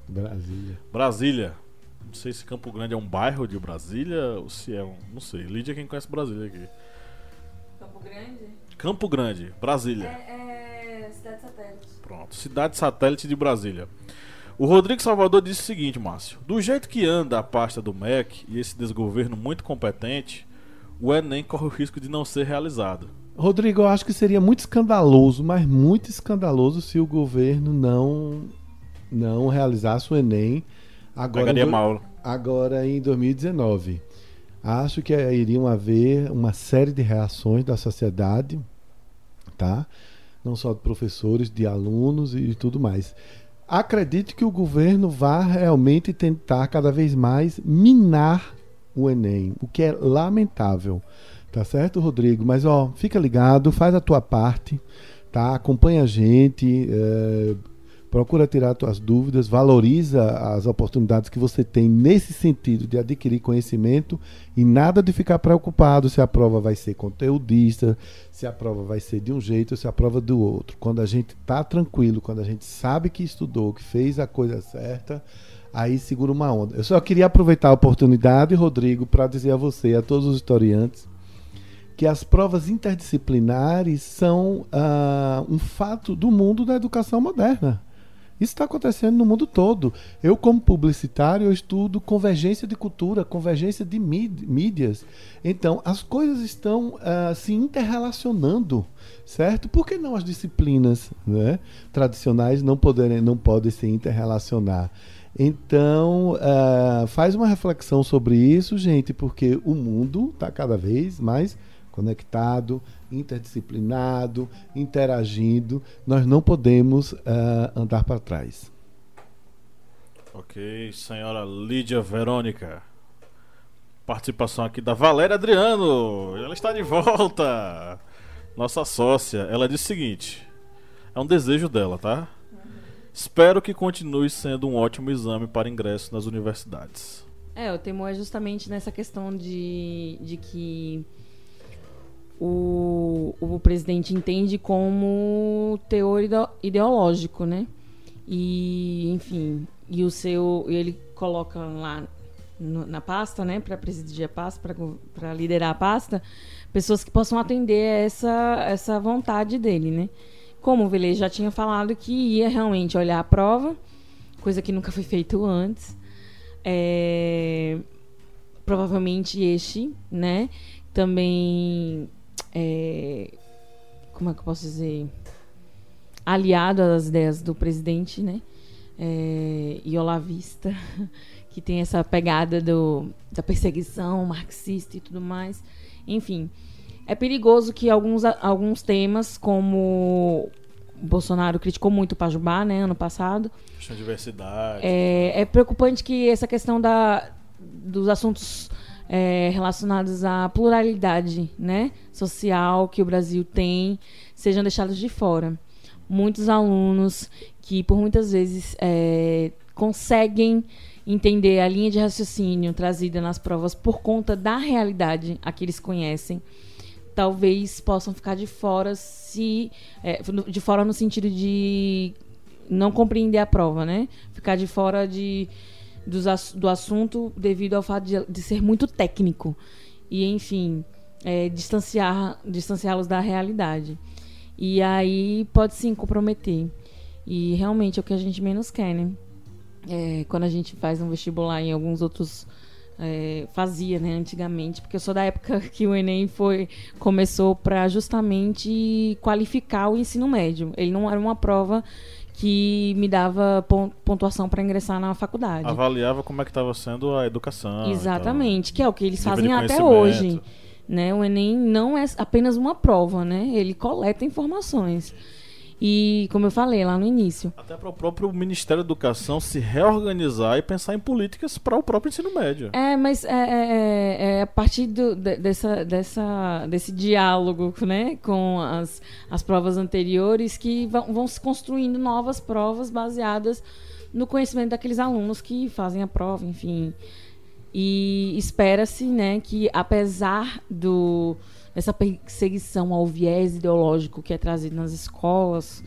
Brasília. Brasília. Não sei se Campo Grande é um bairro de Brasília ou se é um. Não sei. Lídia é quem conhece Brasília aqui. Campo Grande? Campo Grande, Brasília. É, cidade Cidade satélite. Pronto, cidade satélite de Brasília. O Rodrigo Salvador disse o seguinte, Márcio: Do jeito que anda a pasta do MEC e esse desgoverno muito competente, o Enem corre o risco de não ser realizado. Rodrigo, eu acho que seria muito escandaloso, mas muito escandaloso se o governo não não realizasse o Enem agora, Pegaria em, mal. agora em 2019. Acho que iriam haver uma série de reações da sociedade, tá? Não só de professores, de alunos e tudo mais. Acredito que o governo vá realmente tentar cada vez mais minar o Enem, o que é lamentável. Tá certo, Rodrigo? Mas ó, fica ligado, faz a tua parte, tá? Acompanha a gente, eh, procura tirar tuas dúvidas, valoriza as oportunidades que você tem nesse sentido de adquirir conhecimento e nada de ficar preocupado se a prova vai ser conteudista, se a prova vai ser de um jeito ou se a prova do outro. Quando a gente tá tranquilo, quando a gente sabe que estudou, que fez a coisa certa, aí segura uma onda. Eu só queria aproveitar a oportunidade, Rodrigo, para dizer a você, a todos os historiantes, que as provas interdisciplinares são ah, um fato do mundo da educação moderna. Isso está acontecendo no mundo todo. Eu, como publicitário, eu estudo convergência de cultura, convergência de míd- mídias. Então, as coisas estão ah, se interrelacionando, certo? Por que não as disciplinas né, tradicionais não, poderem, não podem se interrelacionar? Então, ah, faz uma reflexão sobre isso, gente, porque o mundo está cada vez mais conectado, interdisciplinado, interagindo. Nós não podemos ah, andar para trás. Ok, senhora Lídia Verônica. Participação aqui da Valéria Adriano. Ela está de volta. Nossa sócia. Ela disse o seguinte: é um desejo dela, tá? Espero que continue sendo um ótimo exame para ingresso nas universidades. É, o temor é justamente nessa questão de, de que o, o presidente entende como teor ideo- ideológico, né? E, enfim, e o seu. Ele coloca lá no- na pasta, né, para presidir a pasta, para liderar a pasta, pessoas que possam atender a essa, essa vontade dele, né? Como o Velez já tinha falado que ia realmente olhar a prova, coisa que nunca foi feito antes. É, provavelmente este, né? Também, é, como é que eu posso dizer? Aliado às ideias do presidente, né? É, e olavista, que tem essa pegada do, da perseguição marxista e tudo mais. Enfim, é perigoso que alguns, alguns temas, como o Bolsonaro criticou muito o Pajubá, né, ano passado, Questão de diversidade. é, é preocupante que essa questão da, dos assuntos é, relacionados à pluralidade né, social que o Brasil tem sejam deixados de fora. Muitos alunos que, por muitas vezes, é, conseguem entender a linha de raciocínio trazida nas provas por conta da realidade a que eles conhecem, talvez possam ficar de fora se é, de fora no sentido de não compreender a prova, né? Ficar de fora de, do assunto devido ao fato de, de ser muito técnico e, enfim, é, distanciar distanciá-los da realidade. E aí pode sim comprometer. E realmente é o que a gente menos quer, né? É, quando a gente faz um vestibular em alguns outros é, fazia, né, antigamente, porque eu sou da época que o Enem foi começou para justamente qualificar o ensino médio. Ele não era uma prova que me dava pon- pontuação para ingressar na faculdade. Avaliava como é que estava sendo a educação. Exatamente, que é o que eles fazem até hoje. Né? O Enem não é apenas uma prova, né? Ele coleta informações. E, como eu falei lá no início. Até para o próprio Ministério da Educação se reorganizar e pensar em políticas para o próprio ensino médio. É, mas é, é- é- é a partir do- de- dessa, dessa, desse diálogo né, com as, as provas anteriores que vão, vão se construindo novas provas baseadas no conhecimento daqueles alunos que fazem a prova, enfim. E espera-se né, que, apesar do, dessa perseguição ao viés ideológico que é trazido nas escolas,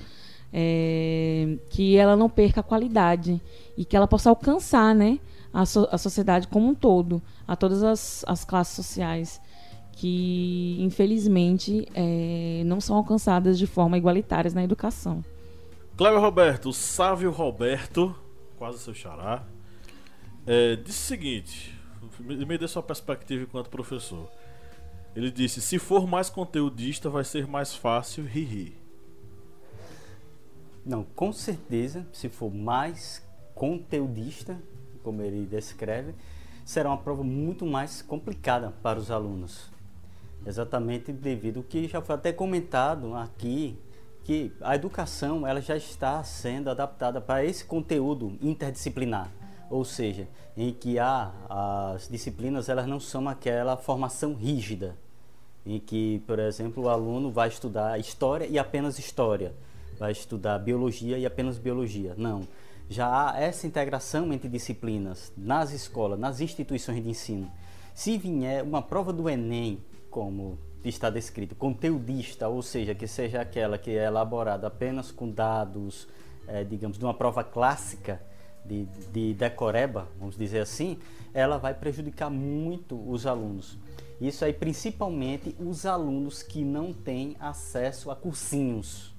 é, que ela não perca a qualidade e que ela possa alcançar né, a, so- a sociedade como um todo, a todas as, as classes sociais que, infelizmente, é, não são alcançadas de forma igualitária na educação. Cléber Roberto, o Sávio Roberto, quase seu xará, é, disse o seguinte: me dê sua perspectiva enquanto professor. Ele disse: se for mais conteudista, vai ser mais fácil rir. Não, com certeza, se for mais conteudista, como ele descreve, será uma prova muito mais complicada para os alunos. Exatamente devido ao que já foi até comentado aqui, que a educação ela já está sendo adaptada para esse conteúdo interdisciplinar, ou seja, em que há as disciplinas elas não são aquela formação rígida, em que, por exemplo, o aluno vai estudar história e apenas história vai estudar biologia e apenas biologia. Não. Já há essa integração entre disciplinas nas escolas, nas instituições de ensino. Se vier uma prova do Enem, como está descrito, conteudista, ou seja, que seja aquela que é elaborada apenas com dados, é, digamos, de uma prova clássica de, de decoreba, vamos dizer assim, ela vai prejudicar muito os alunos. Isso aí, principalmente os alunos que não têm acesso a cursinhos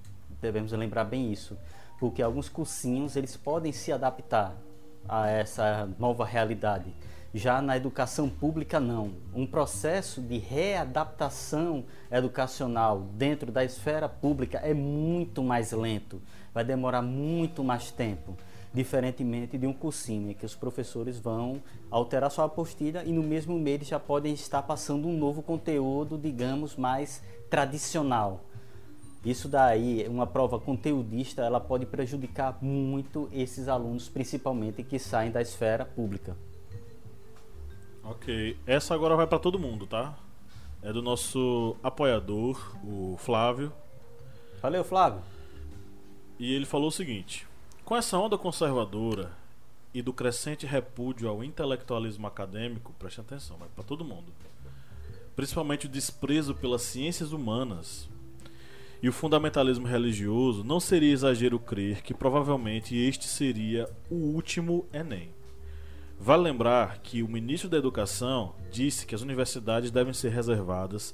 devemos lembrar bem isso, porque alguns cursinhos eles podem se adaptar a essa nova realidade. Já na educação pública não. Um processo de readaptação educacional dentro da esfera pública é muito mais lento, vai demorar muito mais tempo, diferentemente de um cursinho em que os professores vão alterar sua apostila e no mesmo mês já podem estar passando um novo conteúdo, digamos, mais tradicional isso daí, uma prova conteudista, ela pode prejudicar muito esses alunos, principalmente que saem da esfera pública. Ok, essa agora vai para todo mundo, tá? É do nosso apoiador, o Flávio. Valeu, Flávio. E ele falou o seguinte: com essa onda conservadora e do crescente repúdio ao intelectualismo acadêmico, preste atenção, vai para todo mundo. Principalmente o desprezo pelas ciências humanas, e o fundamentalismo religioso, não seria exagero crer que provavelmente este seria o último Enem. Vale lembrar que o ministro da Educação disse que as universidades devem ser reservadas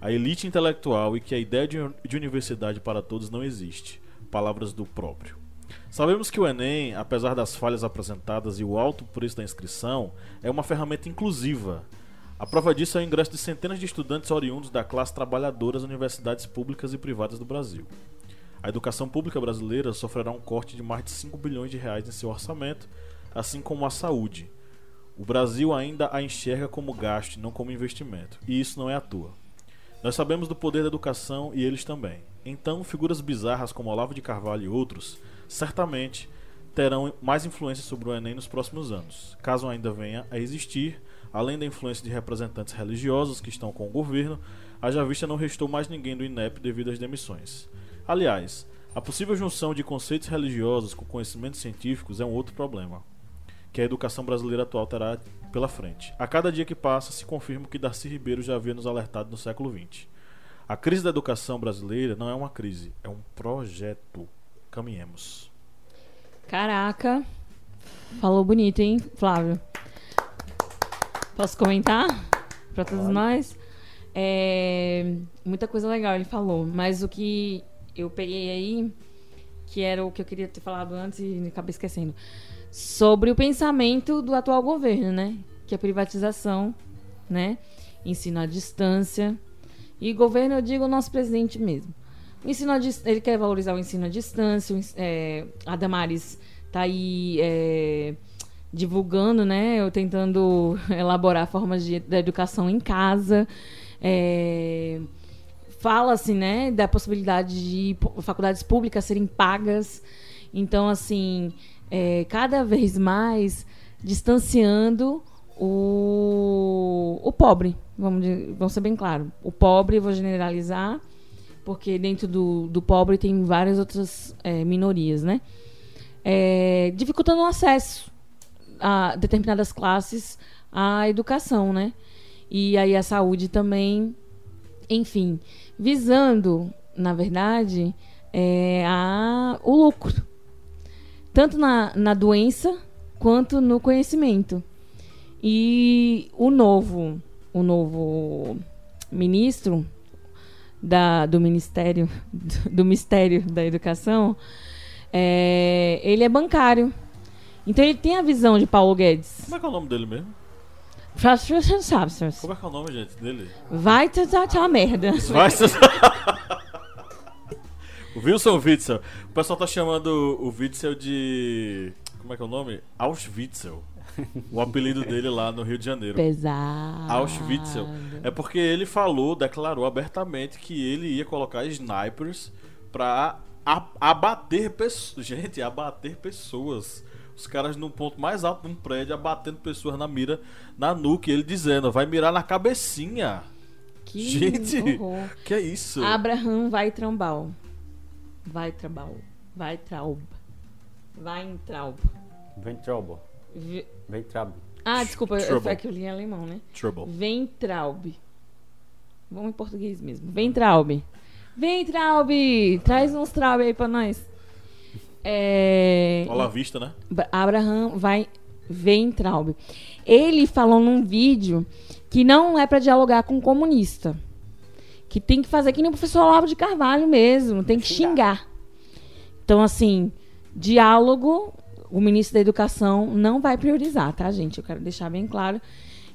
à elite intelectual e que a ideia de universidade para todos não existe. Palavras do próprio. Sabemos que o Enem, apesar das falhas apresentadas e o alto preço da inscrição, é uma ferramenta inclusiva a prova disso é o ingresso de centenas de estudantes oriundos da classe trabalhadora às universidades públicas e privadas do Brasil. A educação pública brasileira sofrerá um corte de mais de 5 bilhões de reais em seu orçamento, assim como a saúde. O Brasil ainda a enxerga como gasto não como investimento, e isso não é à toa. Nós sabemos do poder da educação e eles também. Então, figuras bizarras como Olavo de Carvalho e outros, certamente terão mais influência sobre o Enem nos próximos anos, caso ainda venha a existir Além da influência de representantes religiosos que estão com o governo, haja vista não restou mais ninguém do INEP devido às demissões. Aliás, a possível junção de conceitos religiosos com conhecimentos científicos é um outro problema, que a educação brasileira atual terá pela frente. A cada dia que passa, se confirma o que Darcy Ribeiro já havia nos alertado no século XX. A crise da educação brasileira não é uma crise, é um projeto. Caminhemos. Caraca, falou bonito, hein, Flávio? Posso comentar? Para todos Pode. nós? É, muita coisa legal ele falou, mas o que eu peguei aí, que era o que eu queria ter falado antes e acabei esquecendo, sobre o pensamento do atual governo, né? Que é a privatização, né? Ensino à distância. E governo, eu digo o nosso presidente mesmo. Ensino a, ele quer valorizar o ensino à distância. É, a Damares está aí é, divulgando, né? Eu tentando elaborar formas de, da educação em casa. É, Fala-se, né, da possibilidade de faculdades públicas serem pagas. Então, assim, é, cada vez mais distanciando o, o pobre, vamos, vamos ser bem claro. O pobre, vou generalizar, porque dentro do, do pobre tem várias outras é, minorias, né? É, dificultando o acesso a determinadas classes a educação, né? E aí a saúde também, enfim, visando, na verdade, é, a, o lucro, tanto na, na doença quanto no conhecimento. E o novo, o novo ministro da, do Ministério do, Mistério da Educação, é, ele é bancário. Então ele tem a visão de Paulo Guedes. Como é que é o nome dele mesmo? Como é que é o nome, gente, dele? Vai tentar a merda. Vai O Wilson Witzel. O pessoal tá chamando o Witzel de. Como é que é o nome? Auschwitzel. O apelido dele lá no Rio de Janeiro. Pesado. Auschwitzel. É porque ele falou, declarou abertamente que ele ia colocar snipers pra abater pessoas. Gente, abater pessoas. Os caras no ponto mais alto de um prédio abatendo pessoas na mira, na nuca. E ele dizendo, vai mirar na cabecinha. Que Gente, horror. que é isso? Abraham vai trambal. Vai trambal. Vai traub. Vai em traub. Vem trouble. Vi- Vem trouble. Ah, desculpa, Trouble. é que eu li em alemão, né? Trouble. Ventraub. Vamos em português mesmo. Ventraub. Ventraub! Traz uns traub aí pra nós. É... Olha a vista, né? Abraham vai Weintraub. Ele falou num vídeo que não é pra dialogar com um comunista. Que tem que fazer que nem o professor Olavo de Carvalho mesmo, tem que xingar. Então, assim, diálogo, o ministro da Educação não vai priorizar, tá, gente? Eu quero deixar bem claro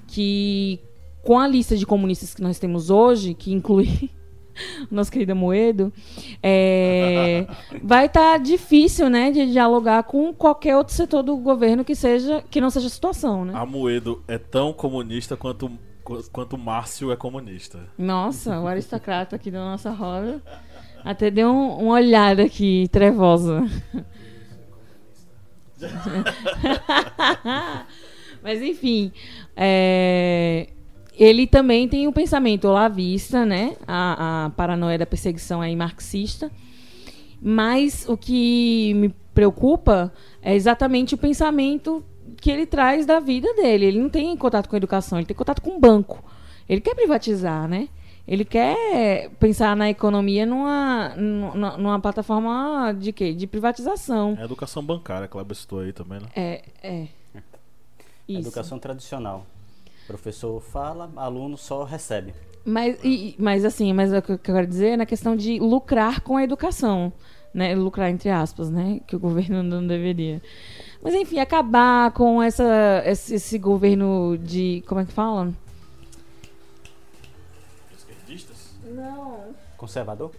que com a lista de comunistas que nós temos hoje, que inclui o nosso querido Moedo, é, vai estar difícil, né, de dialogar com qualquer outro setor do governo que seja que não seja a situação, né? A Moedo é tão comunista quanto qu- quanto Márcio é comunista. Nossa, o aristocrata aqui da nossa roda até deu um, uma olhada aqui trevosa. Mas enfim, é, ele também tem o pensamento olavista, né? A, a paranoia da perseguição aí marxista. Mas o que me preocupa é exatamente o pensamento que ele traz da vida dele. Ele não tem contato com a educação, ele tem contato com o banco. Ele quer privatizar, né? Ele quer pensar na economia numa, numa, numa plataforma de quê? De privatização. É a educação bancária, que ela citou aí também, né? É, é. Isso. Educação tradicional. Professor fala, aluno só recebe. Mas, e- mas assim, mas o que eu quero dizer é na questão de lucrar com a educação. Né? Lucrar entre aspas, né? Que o governo não deveria. Mas enfim, acabar com essa, esse, esse governo de. Como é que fala? Conservador?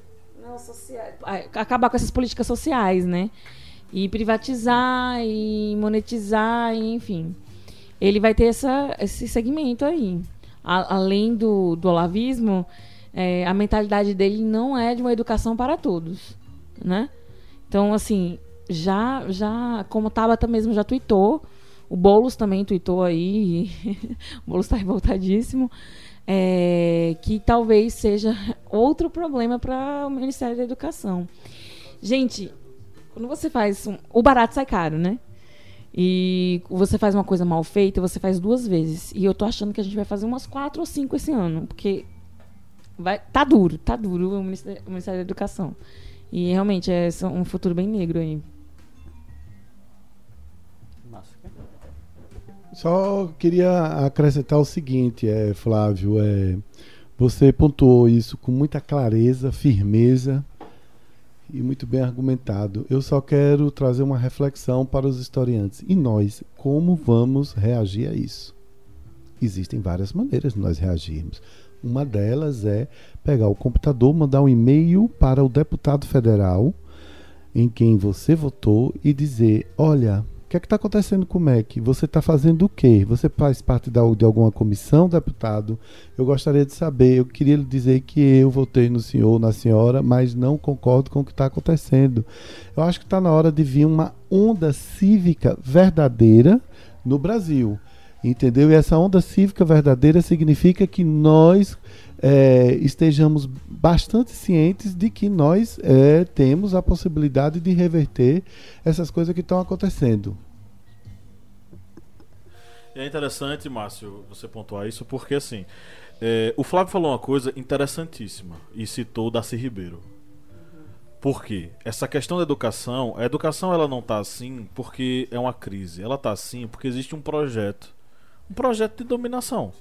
Não, sociais. Acabar com essas políticas sociais, né? E privatizar e monetizar, e, enfim. Ele vai ter essa, esse segmento aí. A- além do, do olavismo, é, a mentalidade dele não é de uma educação para todos, né? Então, assim, já, já como o Tabata mesmo já tweetou, o Boulos também tweetou aí, o Boulos está revoltadíssimo, é, que talvez seja outro problema para o Ministério da Educação. Gente, quando você faz. um- o barato sai caro, né? E você faz uma coisa mal feita, você faz duas vezes. E eu tô achando que a gente vai fazer umas quatro ou cinco esse ano, porque vai, tá duro, tá duro o Ministério, o Ministério da Educação. E realmente é um futuro bem negro aí. Só queria acrescentar o seguinte, é, Flávio, é, você pontuou isso com muita clareza, firmeza e muito bem argumentado. Eu só quero trazer uma reflexão para os historiantes. E nós, como vamos reagir a isso? Existem várias maneiras de nós reagirmos. Uma delas é pegar o computador, mandar um e-mail para o deputado federal em quem você votou e dizer: Olha, que é que está acontecendo com o MEC? Você está fazendo o quê? Você faz parte da, de alguma comissão, deputado? Eu gostaria de saber. Eu queria lhe dizer que eu votei no senhor, na senhora, mas não concordo com o que está acontecendo. Eu acho que está na hora de vir uma onda cívica verdadeira no Brasil. Entendeu? E essa onda cívica verdadeira significa que nós é, estejamos bastante cientes de que nós é, temos a possibilidade de reverter essas coisas que estão acontecendo. É interessante, Márcio, você pontuar isso, porque assim, é, o Flávio falou uma coisa interessantíssima e citou Darcy Ribeiro. Por quê? Essa questão da educação, a educação ela não está assim porque é uma crise, ela está assim porque existe um projeto, um projeto de dominação.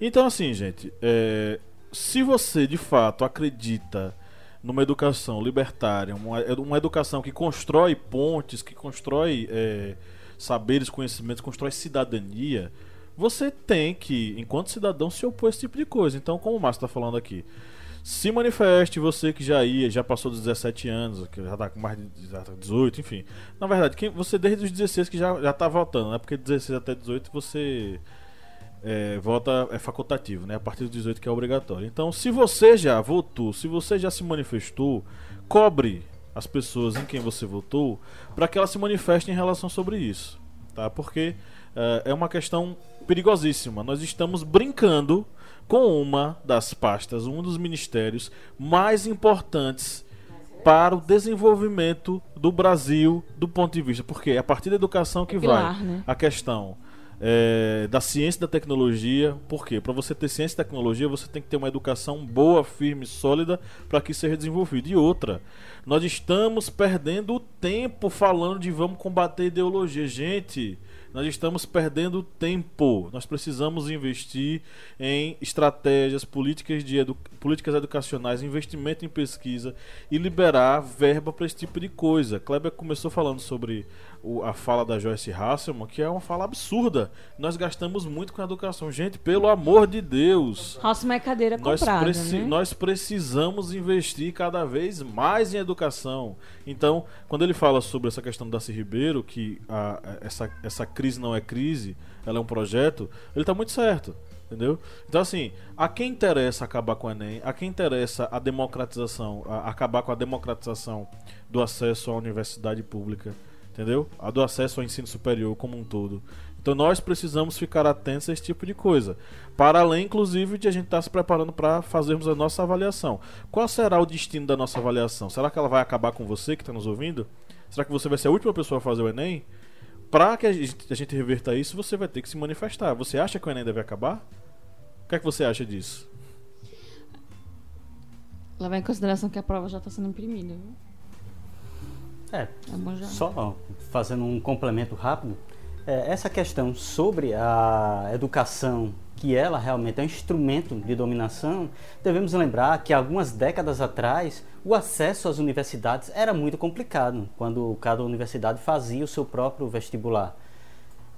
Então assim, gente, é, se você de fato acredita numa educação libertária, uma, uma educação que constrói pontes, que constrói é, saberes, conhecimentos, constrói cidadania, você tem que, enquanto cidadão, se opor a esse tipo de coisa. Então, como o Márcio está falando aqui, se manifeste, você que já ia, já passou dos 17 anos, que já está com mais de já tá 18, enfim. Na verdade, quem, você desde os 16 que já, já tá votando, né? Porque 16 até 18 você é, vota é facultativo, né? A partir dos 18 que é obrigatório. Então, se você já votou, se você já se manifestou, cobre as pessoas em quem você votou para que elas se manifestem em relação sobre isso, tá? Porque é, é uma questão perigosíssima. Nós estamos brincando com uma das pastas, um dos ministérios mais importantes para o desenvolvimento do Brasil do ponto de vista, porque é a partir da educação que Pilar, vai né? a questão é, da ciência e da tecnologia. Por quê? Para você ter ciência e tecnologia, você tem que ter uma educação boa, firme, sólida para que seja desenvolvido. E outra, nós estamos perdendo o tempo falando de vamos combater ideologia. Gente, nós estamos perdendo tempo. Nós precisamos investir em estratégias, políticas, de edu políticas educacionais, investimento em pesquisa e liberar verba para esse tipo de coisa. Kleber começou falando sobre o, a fala da Joyce Hasselman, que é uma fala absurda. Nós gastamos muito com a educação. Gente, pelo amor de Deus. Hasselman é cadeira Nós, comprada, preci né? nós precisamos investir cada vez mais em educação. Então, quando ele fala sobre essa questão do Darcy Ribeiro, que a- a- essa, essa crise não é crise, ela é um projeto, ele está muito certo. Entendeu? Então, assim, a quem interessa acabar com o Enem, a quem interessa a democratização, a- acabar com a democratização do acesso à universidade pública, entendeu? A do acesso ao ensino superior como um todo. Então nós precisamos ficar atentos a esse tipo de coisa. Para além, inclusive, de a gente estar se preparando para fazermos a nossa avaliação. Qual será o destino da nossa avaliação? Será que ela vai acabar com você que está nos ouvindo? Será que você vai ser a última pessoa a fazer o Enem? Para que a gente, a gente reverta isso, você vai ter que se manifestar. Você acha que o Enem deve acabar? O que é que você acha disso? Levar em consideração que a prova já está sendo imprimida, viu? É, É. Só fazendo um complemento rápido, é, essa questão sobre a educação, que ela realmente é um instrumento de dominação, devemos lembrar que algumas décadas atrás o acesso às universidades era muito complicado, quando cada universidade fazia o seu próprio vestibular.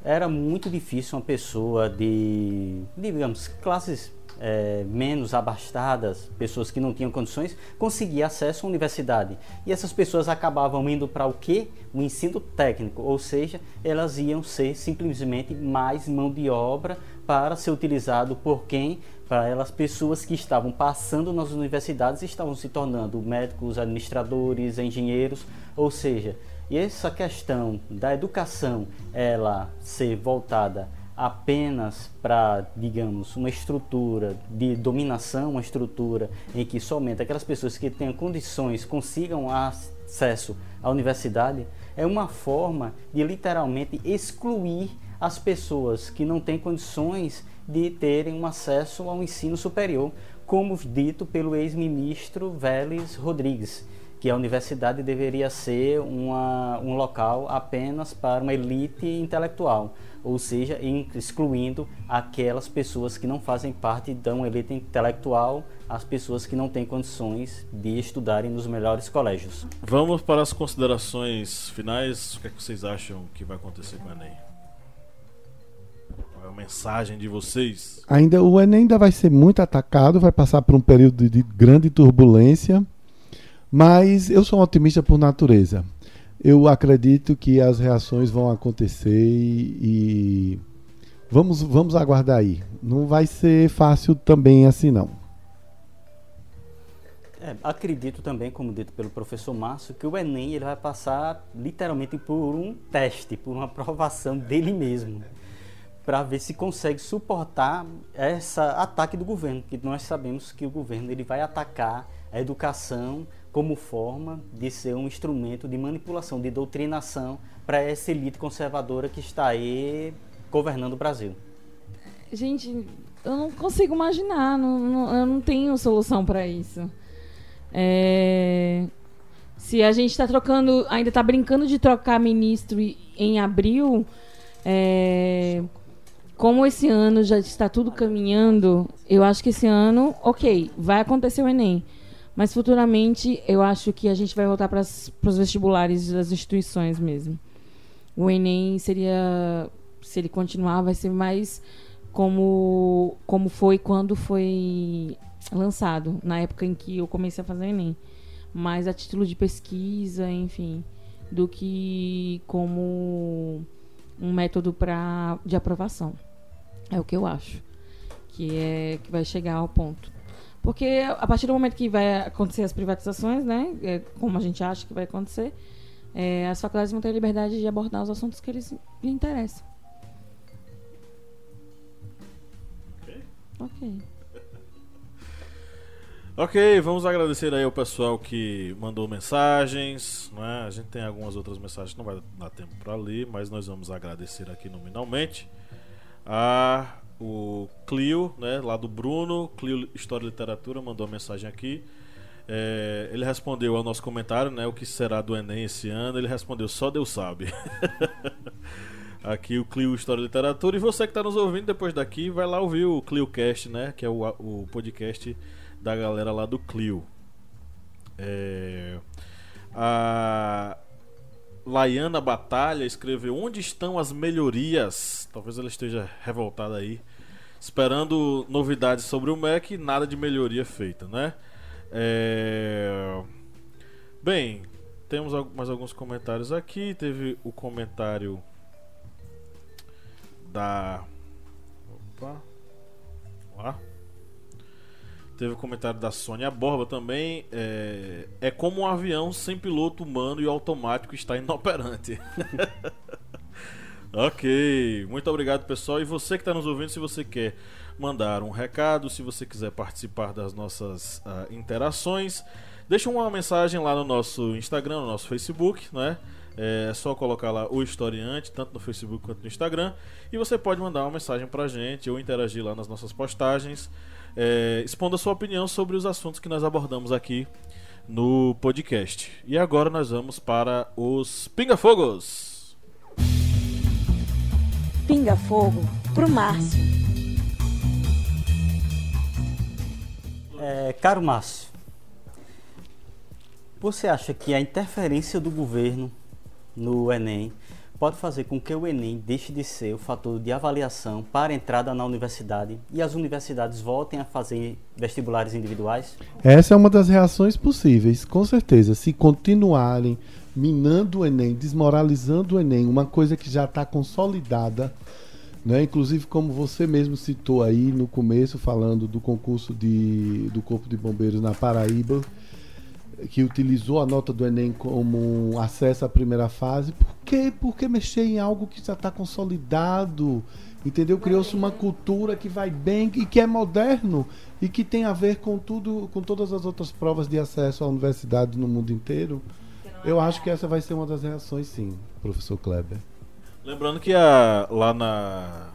Era muito difícil uma pessoa de, digamos, classes eh, menos abastadas, pessoas que não tinham condições, conseguir acesso à universidade. E essas pessoas acabavam indo para o quê? O ensino técnico, ou seja, elas iam ser simplesmente mais mão de obra para ser utilizado por quem? Para elas pessoas que estavam passando nas universidades estavam se tornando médicos, administradores, engenheiros, ou seja, e essa questão da educação ela ser voltada apenas para, digamos, uma estrutura de dominação, uma estrutura em que somente aquelas pessoas que tenham condições consigam acesso à universidade, é uma forma de literalmente excluir as pessoas que não têm condições de terem um acesso ao ensino superior, como dito pelo ex-ministro Vélez Rodrigues que a universidade deveria ser uma, um local apenas para uma elite intelectual, ou seja, in- excluindo aquelas pessoas que não fazem parte uma elite intelectual, as pessoas que não têm condições de estudarem nos melhores colégios. Vamos para as considerações finais. O que, é que vocês acham que vai acontecer com o Enem? Qual é a mensagem de vocês? Ainda o Enem ainda vai ser muito atacado, vai passar por um período de grande turbulência, mas eu sou um otimista por natureza. Eu acredito que as reações vão acontecer e, e vamos, vamos aguardar aí. Não vai ser fácil também assim não. É, acredito também, como dito pelo professor Márcio, que o Enem ele vai passar literalmente por um teste, por uma aprovação dele mesmo, para ver se consegue suportar essa ataque do governo, que nós sabemos que o governo ele vai atacar a educação como forma de ser um instrumento de manipulação, de doutrinação para essa elite conservadora que está aí governando o Brasil. Gente, eu não consigo imaginar, não- não- eu não tenho solução para isso. É, se a gente está trocando, ainda está brincando de trocar ministro em abril, é, como esse ano já está tudo caminhando, eu acho que esse ano, ok, vai acontecer o Enem. Mas futuramente eu acho que a gente vai voltar para os vestibulares das instituições mesmo. O Enem seria, se ele continuar, vai ser mais como, como foi quando foi lançado, na época em que eu comecei a fazer o Enem. Mais a título de pesquisa, enfim, do que como um método pra, de aprovação. É o que eu acho. Que é que vai chegar ao ponto. Porque a partir do momento que vai acontecer as privatizações, né, é, como a gente acha que vai acontecer, é, as faculdades vão ter a liberdade de abordar os assuntos que eles lhe interessam. Ok. Ok. Ok, vamos agradecer aí ao pessoal que mandou mensagens. Né? A gente tem algumas outras mensagens que não vai dar tempo para ler, mas nós vamos agradecer aqui nominalmente a o Clio, né, lá do Bruno, Clio História e Literatura, mandou uma mensagem aqui. É, ele respondeu ao nosso comentário, né, o que será do Enem esse ano. Ele respondeu, só Deus sabe. aqui o Clio História e Literatura. E você que está nos ouvindo depois daqui, vai lá ouvir o ClioCast, né, que é o, o podcast da galera lá do Clio. É, a Laiana Batalha escreveu: Onde estão as melhorias? Talvez ela esteja revoltada aí. Esperando novidades sobre o Mac, nada de melhoria feita, né? É... Bem, temos mais alguns comentários aqui. Teve o comentário da. Opa. Vamos lá. Teve o comentário da Sônia Borba também. É, é como um avião sem piloto humano e automático está inoperante. ok, muito obrigado pessoal. E você que está nos ouvindo, se você quer mandar um recado, se você quiser participar das nossas uh, interações, deixa uma mensagem lá no nosso Instagram, no nosso Facebook, né? É só colocar lá o historiante, tanto no Facebook quanto no Instagram. E você pode mandar uma mensagem pra gente ou interagir lá nas nossas postagens é, expondo a sua opinião sobre os assuntos que nós abordamos aqui no podcast. E agora nós vamos para os Pinga-Fogos. Pinga-Fogo pro Márcio. É, caro Márcio, você acha que a interferência do governo no Enem pode fazer com que o Enem deixe de ser o fator de avaliação para entrada na universidade e as universidades voltem a fazer vestibulares individuais? Essa é uma das reações possíveis, com certeza. Se continuarem minando o Enem, desmoralizando o Enem, uma coisa que já está consolidada, né? inclusive como você mesmo citou aí no começo, falando do concurso de, do Corpo de Bombeiros na Paraíba, que utilizou a nota do Enem como acesso à primeira fase. Por quê? Porque mexer em algo que já está consolidado, entendeu? Criou-se uma cultura que vai bem e que é moderno e que tem a ver com tudo, com todas as outras provas de acesso à universidade no mundo inteiro. Eu acho que essa vai ser uma das reações, sim, professor Kleber. Lembrando que a, lá na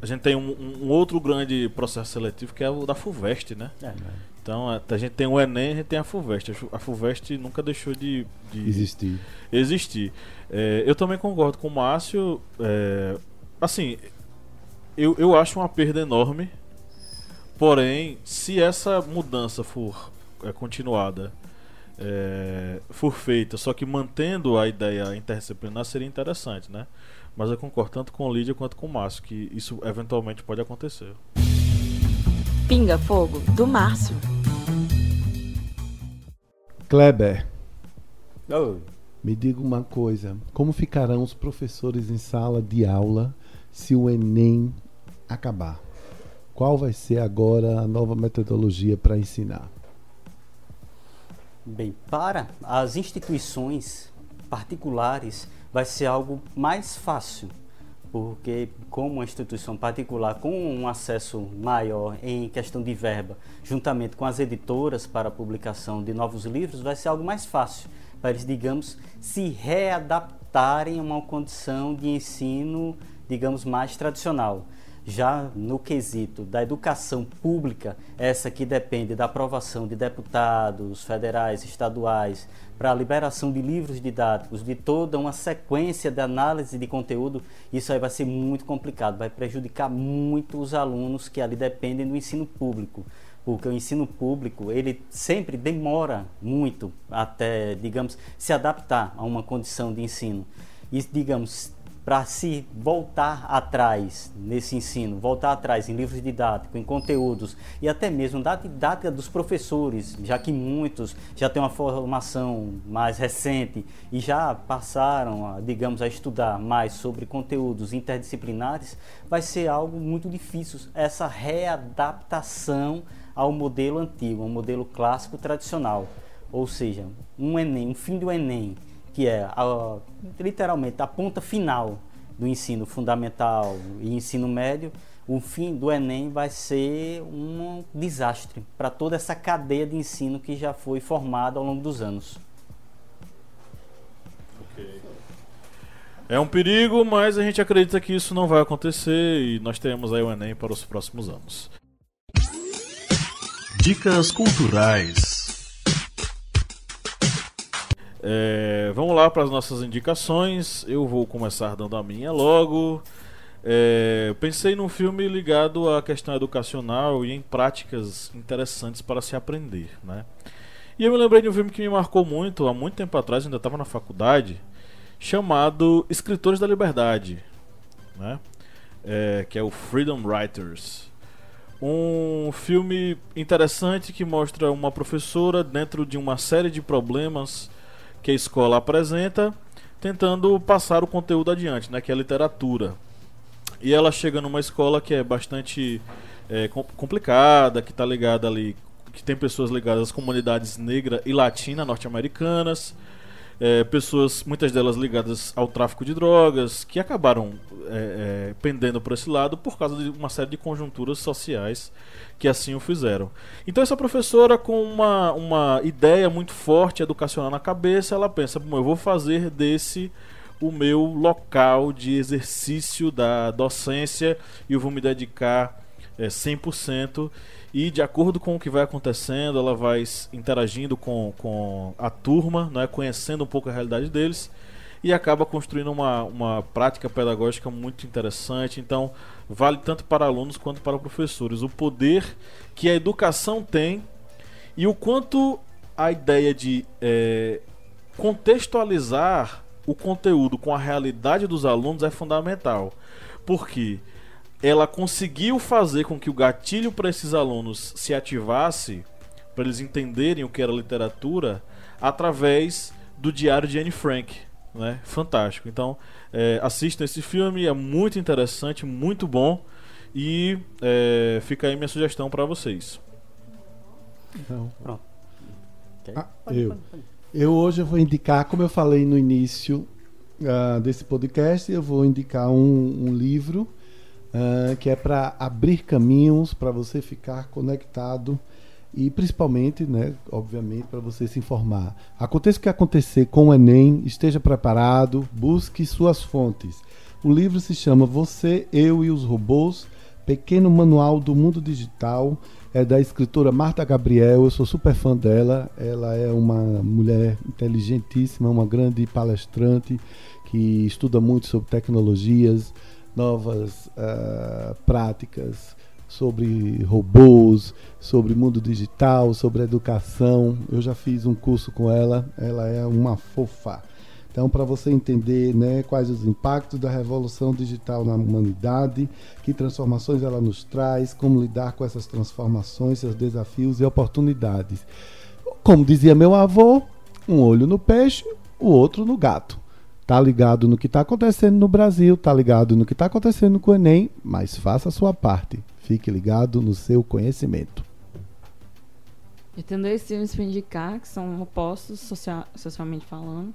a gente tem um, um, outro grande processo seletivo que é o da FUVEST, né? É. Então a, a, gente tem o Enem, a gente tem a FUVEST. A FUVEST nunca deixou de, de existir. existir. É, eu também concordo com o Márcio. É, assim, eu, eu acho uma perda enorme. Porém, se essa mudança for é, continuada, é, for feita, só que mantendo a ideia interdisciplinar, seria interessante, né? Mas eu concordo tanto com o Lídia quanto com o Márcio que isso eventualmente pode acontecer. Pinga Fogo, do Márcio. Kleber. Oh. Me diga uma coisa: como ficarão os professores em sala de aula se o Enem acabar? Qual vai ser agora a nova metodologia para ensinar? Bem, para as instituições particulares vai ser algo mais fácil, porque como uma instituição particular com um acesso maior em questão de verba, juntamente com as editoras para a publicação de novos livros, vai ser algo mais fácil para eles, digamos, se readaptarem a uma condição de ensino, digamos, mais tradicional. Já no quesito da educação pública, essa que depende da aprovação de deputados federais, estaduais, para a liberação de livros didáticos, de toda uma sequência de análise de conteúdo, isso aí vai ser muito complicado, vai prejudicar muito os alunos que ali dependem do ensino público porque o ensino público ele sempre demora muito até, digamos, se adaptar a uma condição de ensino. E, digamos, para se voltar atrás nesse ensino, voltar atrás em livros didáticos, em conteúdos e até mesmo da didática dos professores, já que muitos já têm uma formação mais recente e já passaram, a, digamos, a estudar mais sobre conteúdos interdisciplinares, vai ser algo muito difícil essa readaptação ao modelo antigo, ao modelo clássico tradicional. Ou seja, um Enem, um fim do Enem que é a, literalmente a ponta final do ensino fundamental e ensino médio, o fim do Enem vai ser um desastre para toda essa cadeia de ensino que já foi formada ao longo dos anos. É um perigo, mas a gente acredita que isso não vai acontecer e nós teremos aí o Enem para os próximos anos. Dicas culturais. É, vamos lá para as nossas indicações. Eu vou começar dando a minha logo. É, pensei num filme ligado à questão educacional e em práticas interessantes para se aprender, né? E eu me lembrei de um filme que me marcou muito, há muito tempo atrás, ainda estava na faculdade, chamado Escritores da Liberdade, né? É, que é o Freedom Writers. Um filme interessante que mostra uma professora dentro de uma série de problemas que a escola apresenta, tentando passar o conteúdo adiante, né, que é a literatura. E ela chega numa escola que é bastante é, complicada, que está ligada ali, que tem pessoas ligadas às comunidades negra e latina norte-americanas, é, pessoas, muitas delas ligadas ao tráfico de drogas, que acabaram é, é, pendendo por esse lado por causa de uma série de conjunturas sociais que assim o fizeram. Então essa professora com uma, uma ideia muito forte educacional na cabeça, ela pensa, bom, eu vou fazer desse o meu local de exercício da docência e eu vou me dedicar é, 100% e de acordo com o que vai acontecendo, ela vai interagindo com, com a turma, né, conhecendo um pouco a realidade deles e acaba construindo uma, uma prática pedagógica muito interessante. Então, vale tanto para alunos quanto para professores. O poder que a educação tem e o quanto a ideia de é, contextualizar o conteúdo com a realidade dos alunos é fundamental. Porque ela conseguiu fazer com que o gatilho para esses alunos se ativasse, para eles entenderem o que era literatura, através do diário de Anne Frank. Né? Fantástico. Então, é, assistam esse filme, é muito interessante, muito bom. E é, fica aí minha sugestão para vocês. Então, Pronto. Ah, eu. eu hoje vou indicar, como eu falei no início uh, desse podcast, eu vou indicar um, um livro uh, que é para abrir caminhos para você ficar conectado e principalmente, né, obviamente, para você se informar. Aconteça o que acontecer com o Enem, esteja preparado, busque suas fontes. O livro se chama Você, Eu e os Robôs, Pequeno Manual do Mundo Digital, é da escritora Marta Gabriel, eu sou super fã dela, ela é uma mulher inteligentíssima, uma grande palestrante que estuda muito sobre tecnologias, novas uh, práticas, sobre robôs, sobre mundo digital, sobre educação. Eu já fiz um curso com ela, ela é uma fofa. Então, para você entender né, quais os impactos da revolução digital na humanidade, que transformações ela nos traz, como lidar com essas transformações, seus desafios e oportunidades. Como dizia meu avô, um olho no peixe, o outro no gato. Tá ligado no que está acontecendo no Brasil, tá ligado no que está acontecendo com o Enem, mas faça a sua parte. Fique ligado no seu conhecimento. Eu tenho dois filmes para indicar, que são opostos social, socialmente falando,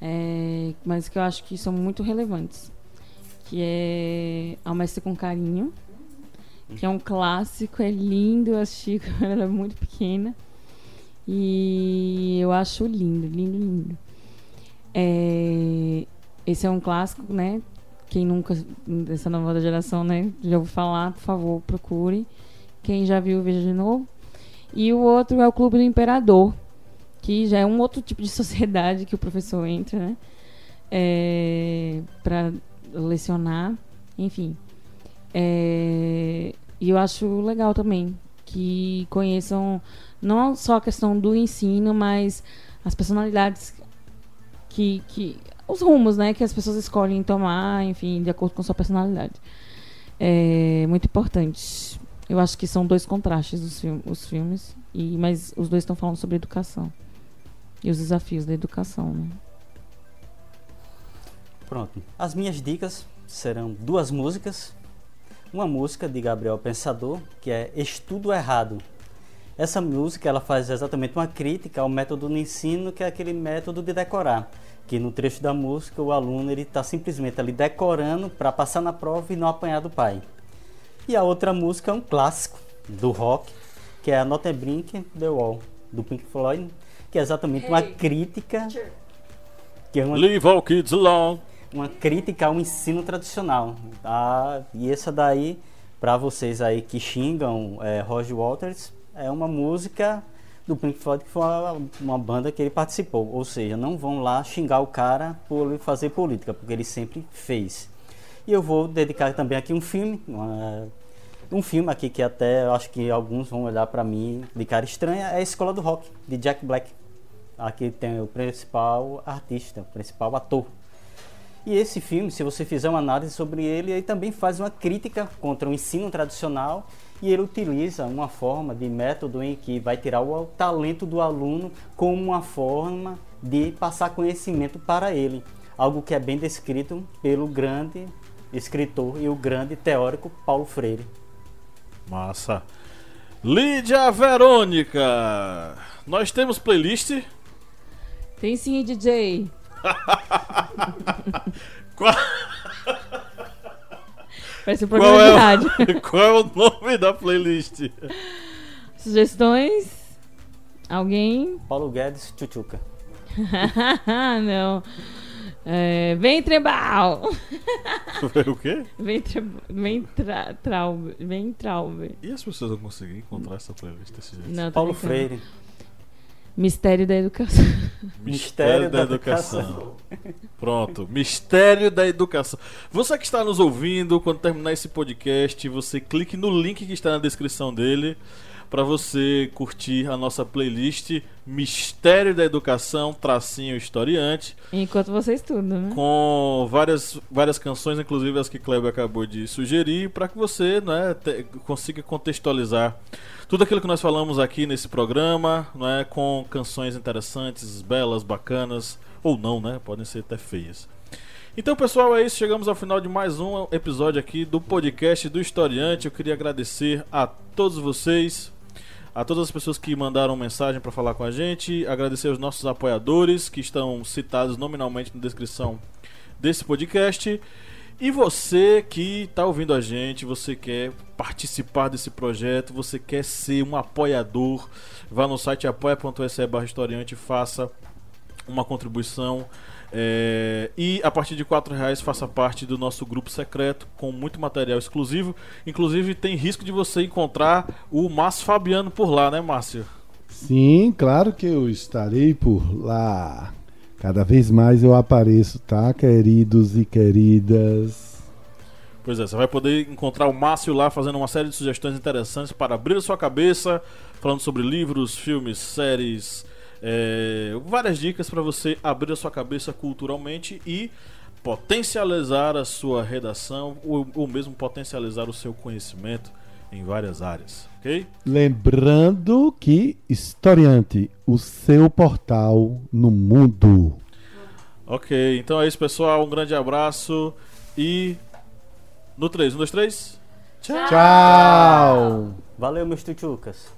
é, mas que eu acho que são muito relevantes. Que é Almestre com Carinho, que é um clássico, é lindo, eu assisti quando era muito pequena. E eu acho lindo, lindo, lindo. É, esse é um clássico, né? quem nunca, dessa nova geração, né, já ouviu falar, por favor, procure. Quem já viu, veja de novo. E o outro é o Clube do Imperador, que já é um outro tipo de sociedade que o professor entra, né? É, para lecionar, enfim. É, e eu acho legal também que conheçam não só a questão do ensino, mas as personalidades que, que os rumos, né, que as pessoas escolhem tomar, enfim, de acordo com sua personalidade. É muito importante. Eu acho que são dois contrastes os, film os filmes, e, mas os dois estão falando sobre educação e os desafios da educação. Né? Pronto. As minhas dicas serão duas músicas. Uma música de Gabriel Pensador, que é Estudo Errado. Essa música ela faz exatamente uma crítica ao método do ensino, que é aquele método de decorar. Que no trecho da música o aluno ele está simplesmente ali decorando para passar na prova e não apanhar do pai. E a outra música é um clássico do rock, que é a Not Brink The Wall, do Pink Floyd, que é exatamente hey, uma crítica. Que é uma... Leave all kids alone uma crítica ao ensino tradicional. Tá? E essa daí, para vocês aí que xingam é, Roger Waters, é uma música do Pink Floyd que foi uma, uma, banda que ele participou. Ou seja, não vão lá xingar o cara por fazer política, porque ele sempre fez. E eu vou dedicar também aqui um filme, uma, um filme aqui que até acho que alguns vão olhar para mim de cara estranha, é a Escola do Rock, de Jack Black. Aqui tem o principal artista, o principal ator e esse filme, se você fizer uma análise sobre ele, ele também faz uma crítica contra o ensino tradicional e ele utiliza uma forma de método em que vai tirar o talento do aluno como uma forma de passar conhecimento para ele. Algo que é bem descrito pelo grande escritor e o grande teórico Paulo Freire. Massa. Lídia Verônica, nós temos playlist? Tem sim, DJ. Qual... Parece um programa é de rádio. Qual é o nome da playlist? Sugestões? Alguém? Paulo Guedes, Chuchuca. Não. É, Ventrembal. o quê? Ventre, ventraube. Ventraube. E as pessoas vão conseguir encontrar essa playlist desse jeito? Não, Paulo Freire. Mistério da Educação. Mistério da, da educação. educação. Pronto, Mistério da Educação. Você que está nos ouvindo, quando terminar esse podcast, você clique no link que está na descrição dele para você curtir a nossa playlist Mistério da Educação, tracinho historiante. Enquanto você estuda, né? Com várias, várias canções, inclusive as que Kleber acabou de sugerir, para que você né, te, consiga contextualizar tudo aquilo que nós falamos aqui nesse programa, não é, com canções interessantes, belas, bacanas, ou não, né? Podem ser até feias. Então, pessoal, é isso. Chegamos ao final de mais um episódio aqui do podcast do Historiante. Eu queria agradecer a todos vocês, a todas as pessoas que mandaram mensagem para falar com a gente, agradecer aos nossos apoiadores que estão citados nominalmente na descrição desse podcast. E você que está ouvindo a gente, você quer participar desse projeto, você quer ser um apoiador, vá no site apoia.se barra historiante e faça uma contribuição. É, e a partir de quatro reais faça parte do nosso grupo secreto com muito material exclusivo. Inclusive tem risco de você encontrar o Márcio Fabiano por lá, né, Márcio? Sim, claro que eu estarei por lá. Cada vez mais eu apareço, tá, queridos e queridas? Pois é, você vai poder encontrar o Márcio lá fazendo uma série de sugestões interessantes para abrir a sua cabeça, falando sobre livros, filmes, séries, é, várias dicas para você abrir a sua cabeça culturalmente e potencializar a sua redação ou, ou mesmo potencializar o seu conhecimento em várias áreas, ok? Lembrando que Historiante, o seu portal no mundo. Ok, então é isso, pessoal. Um grande abraço e no 3, 1, 2, 3. Tchau! Tchau. Valeu, meus tuchucas.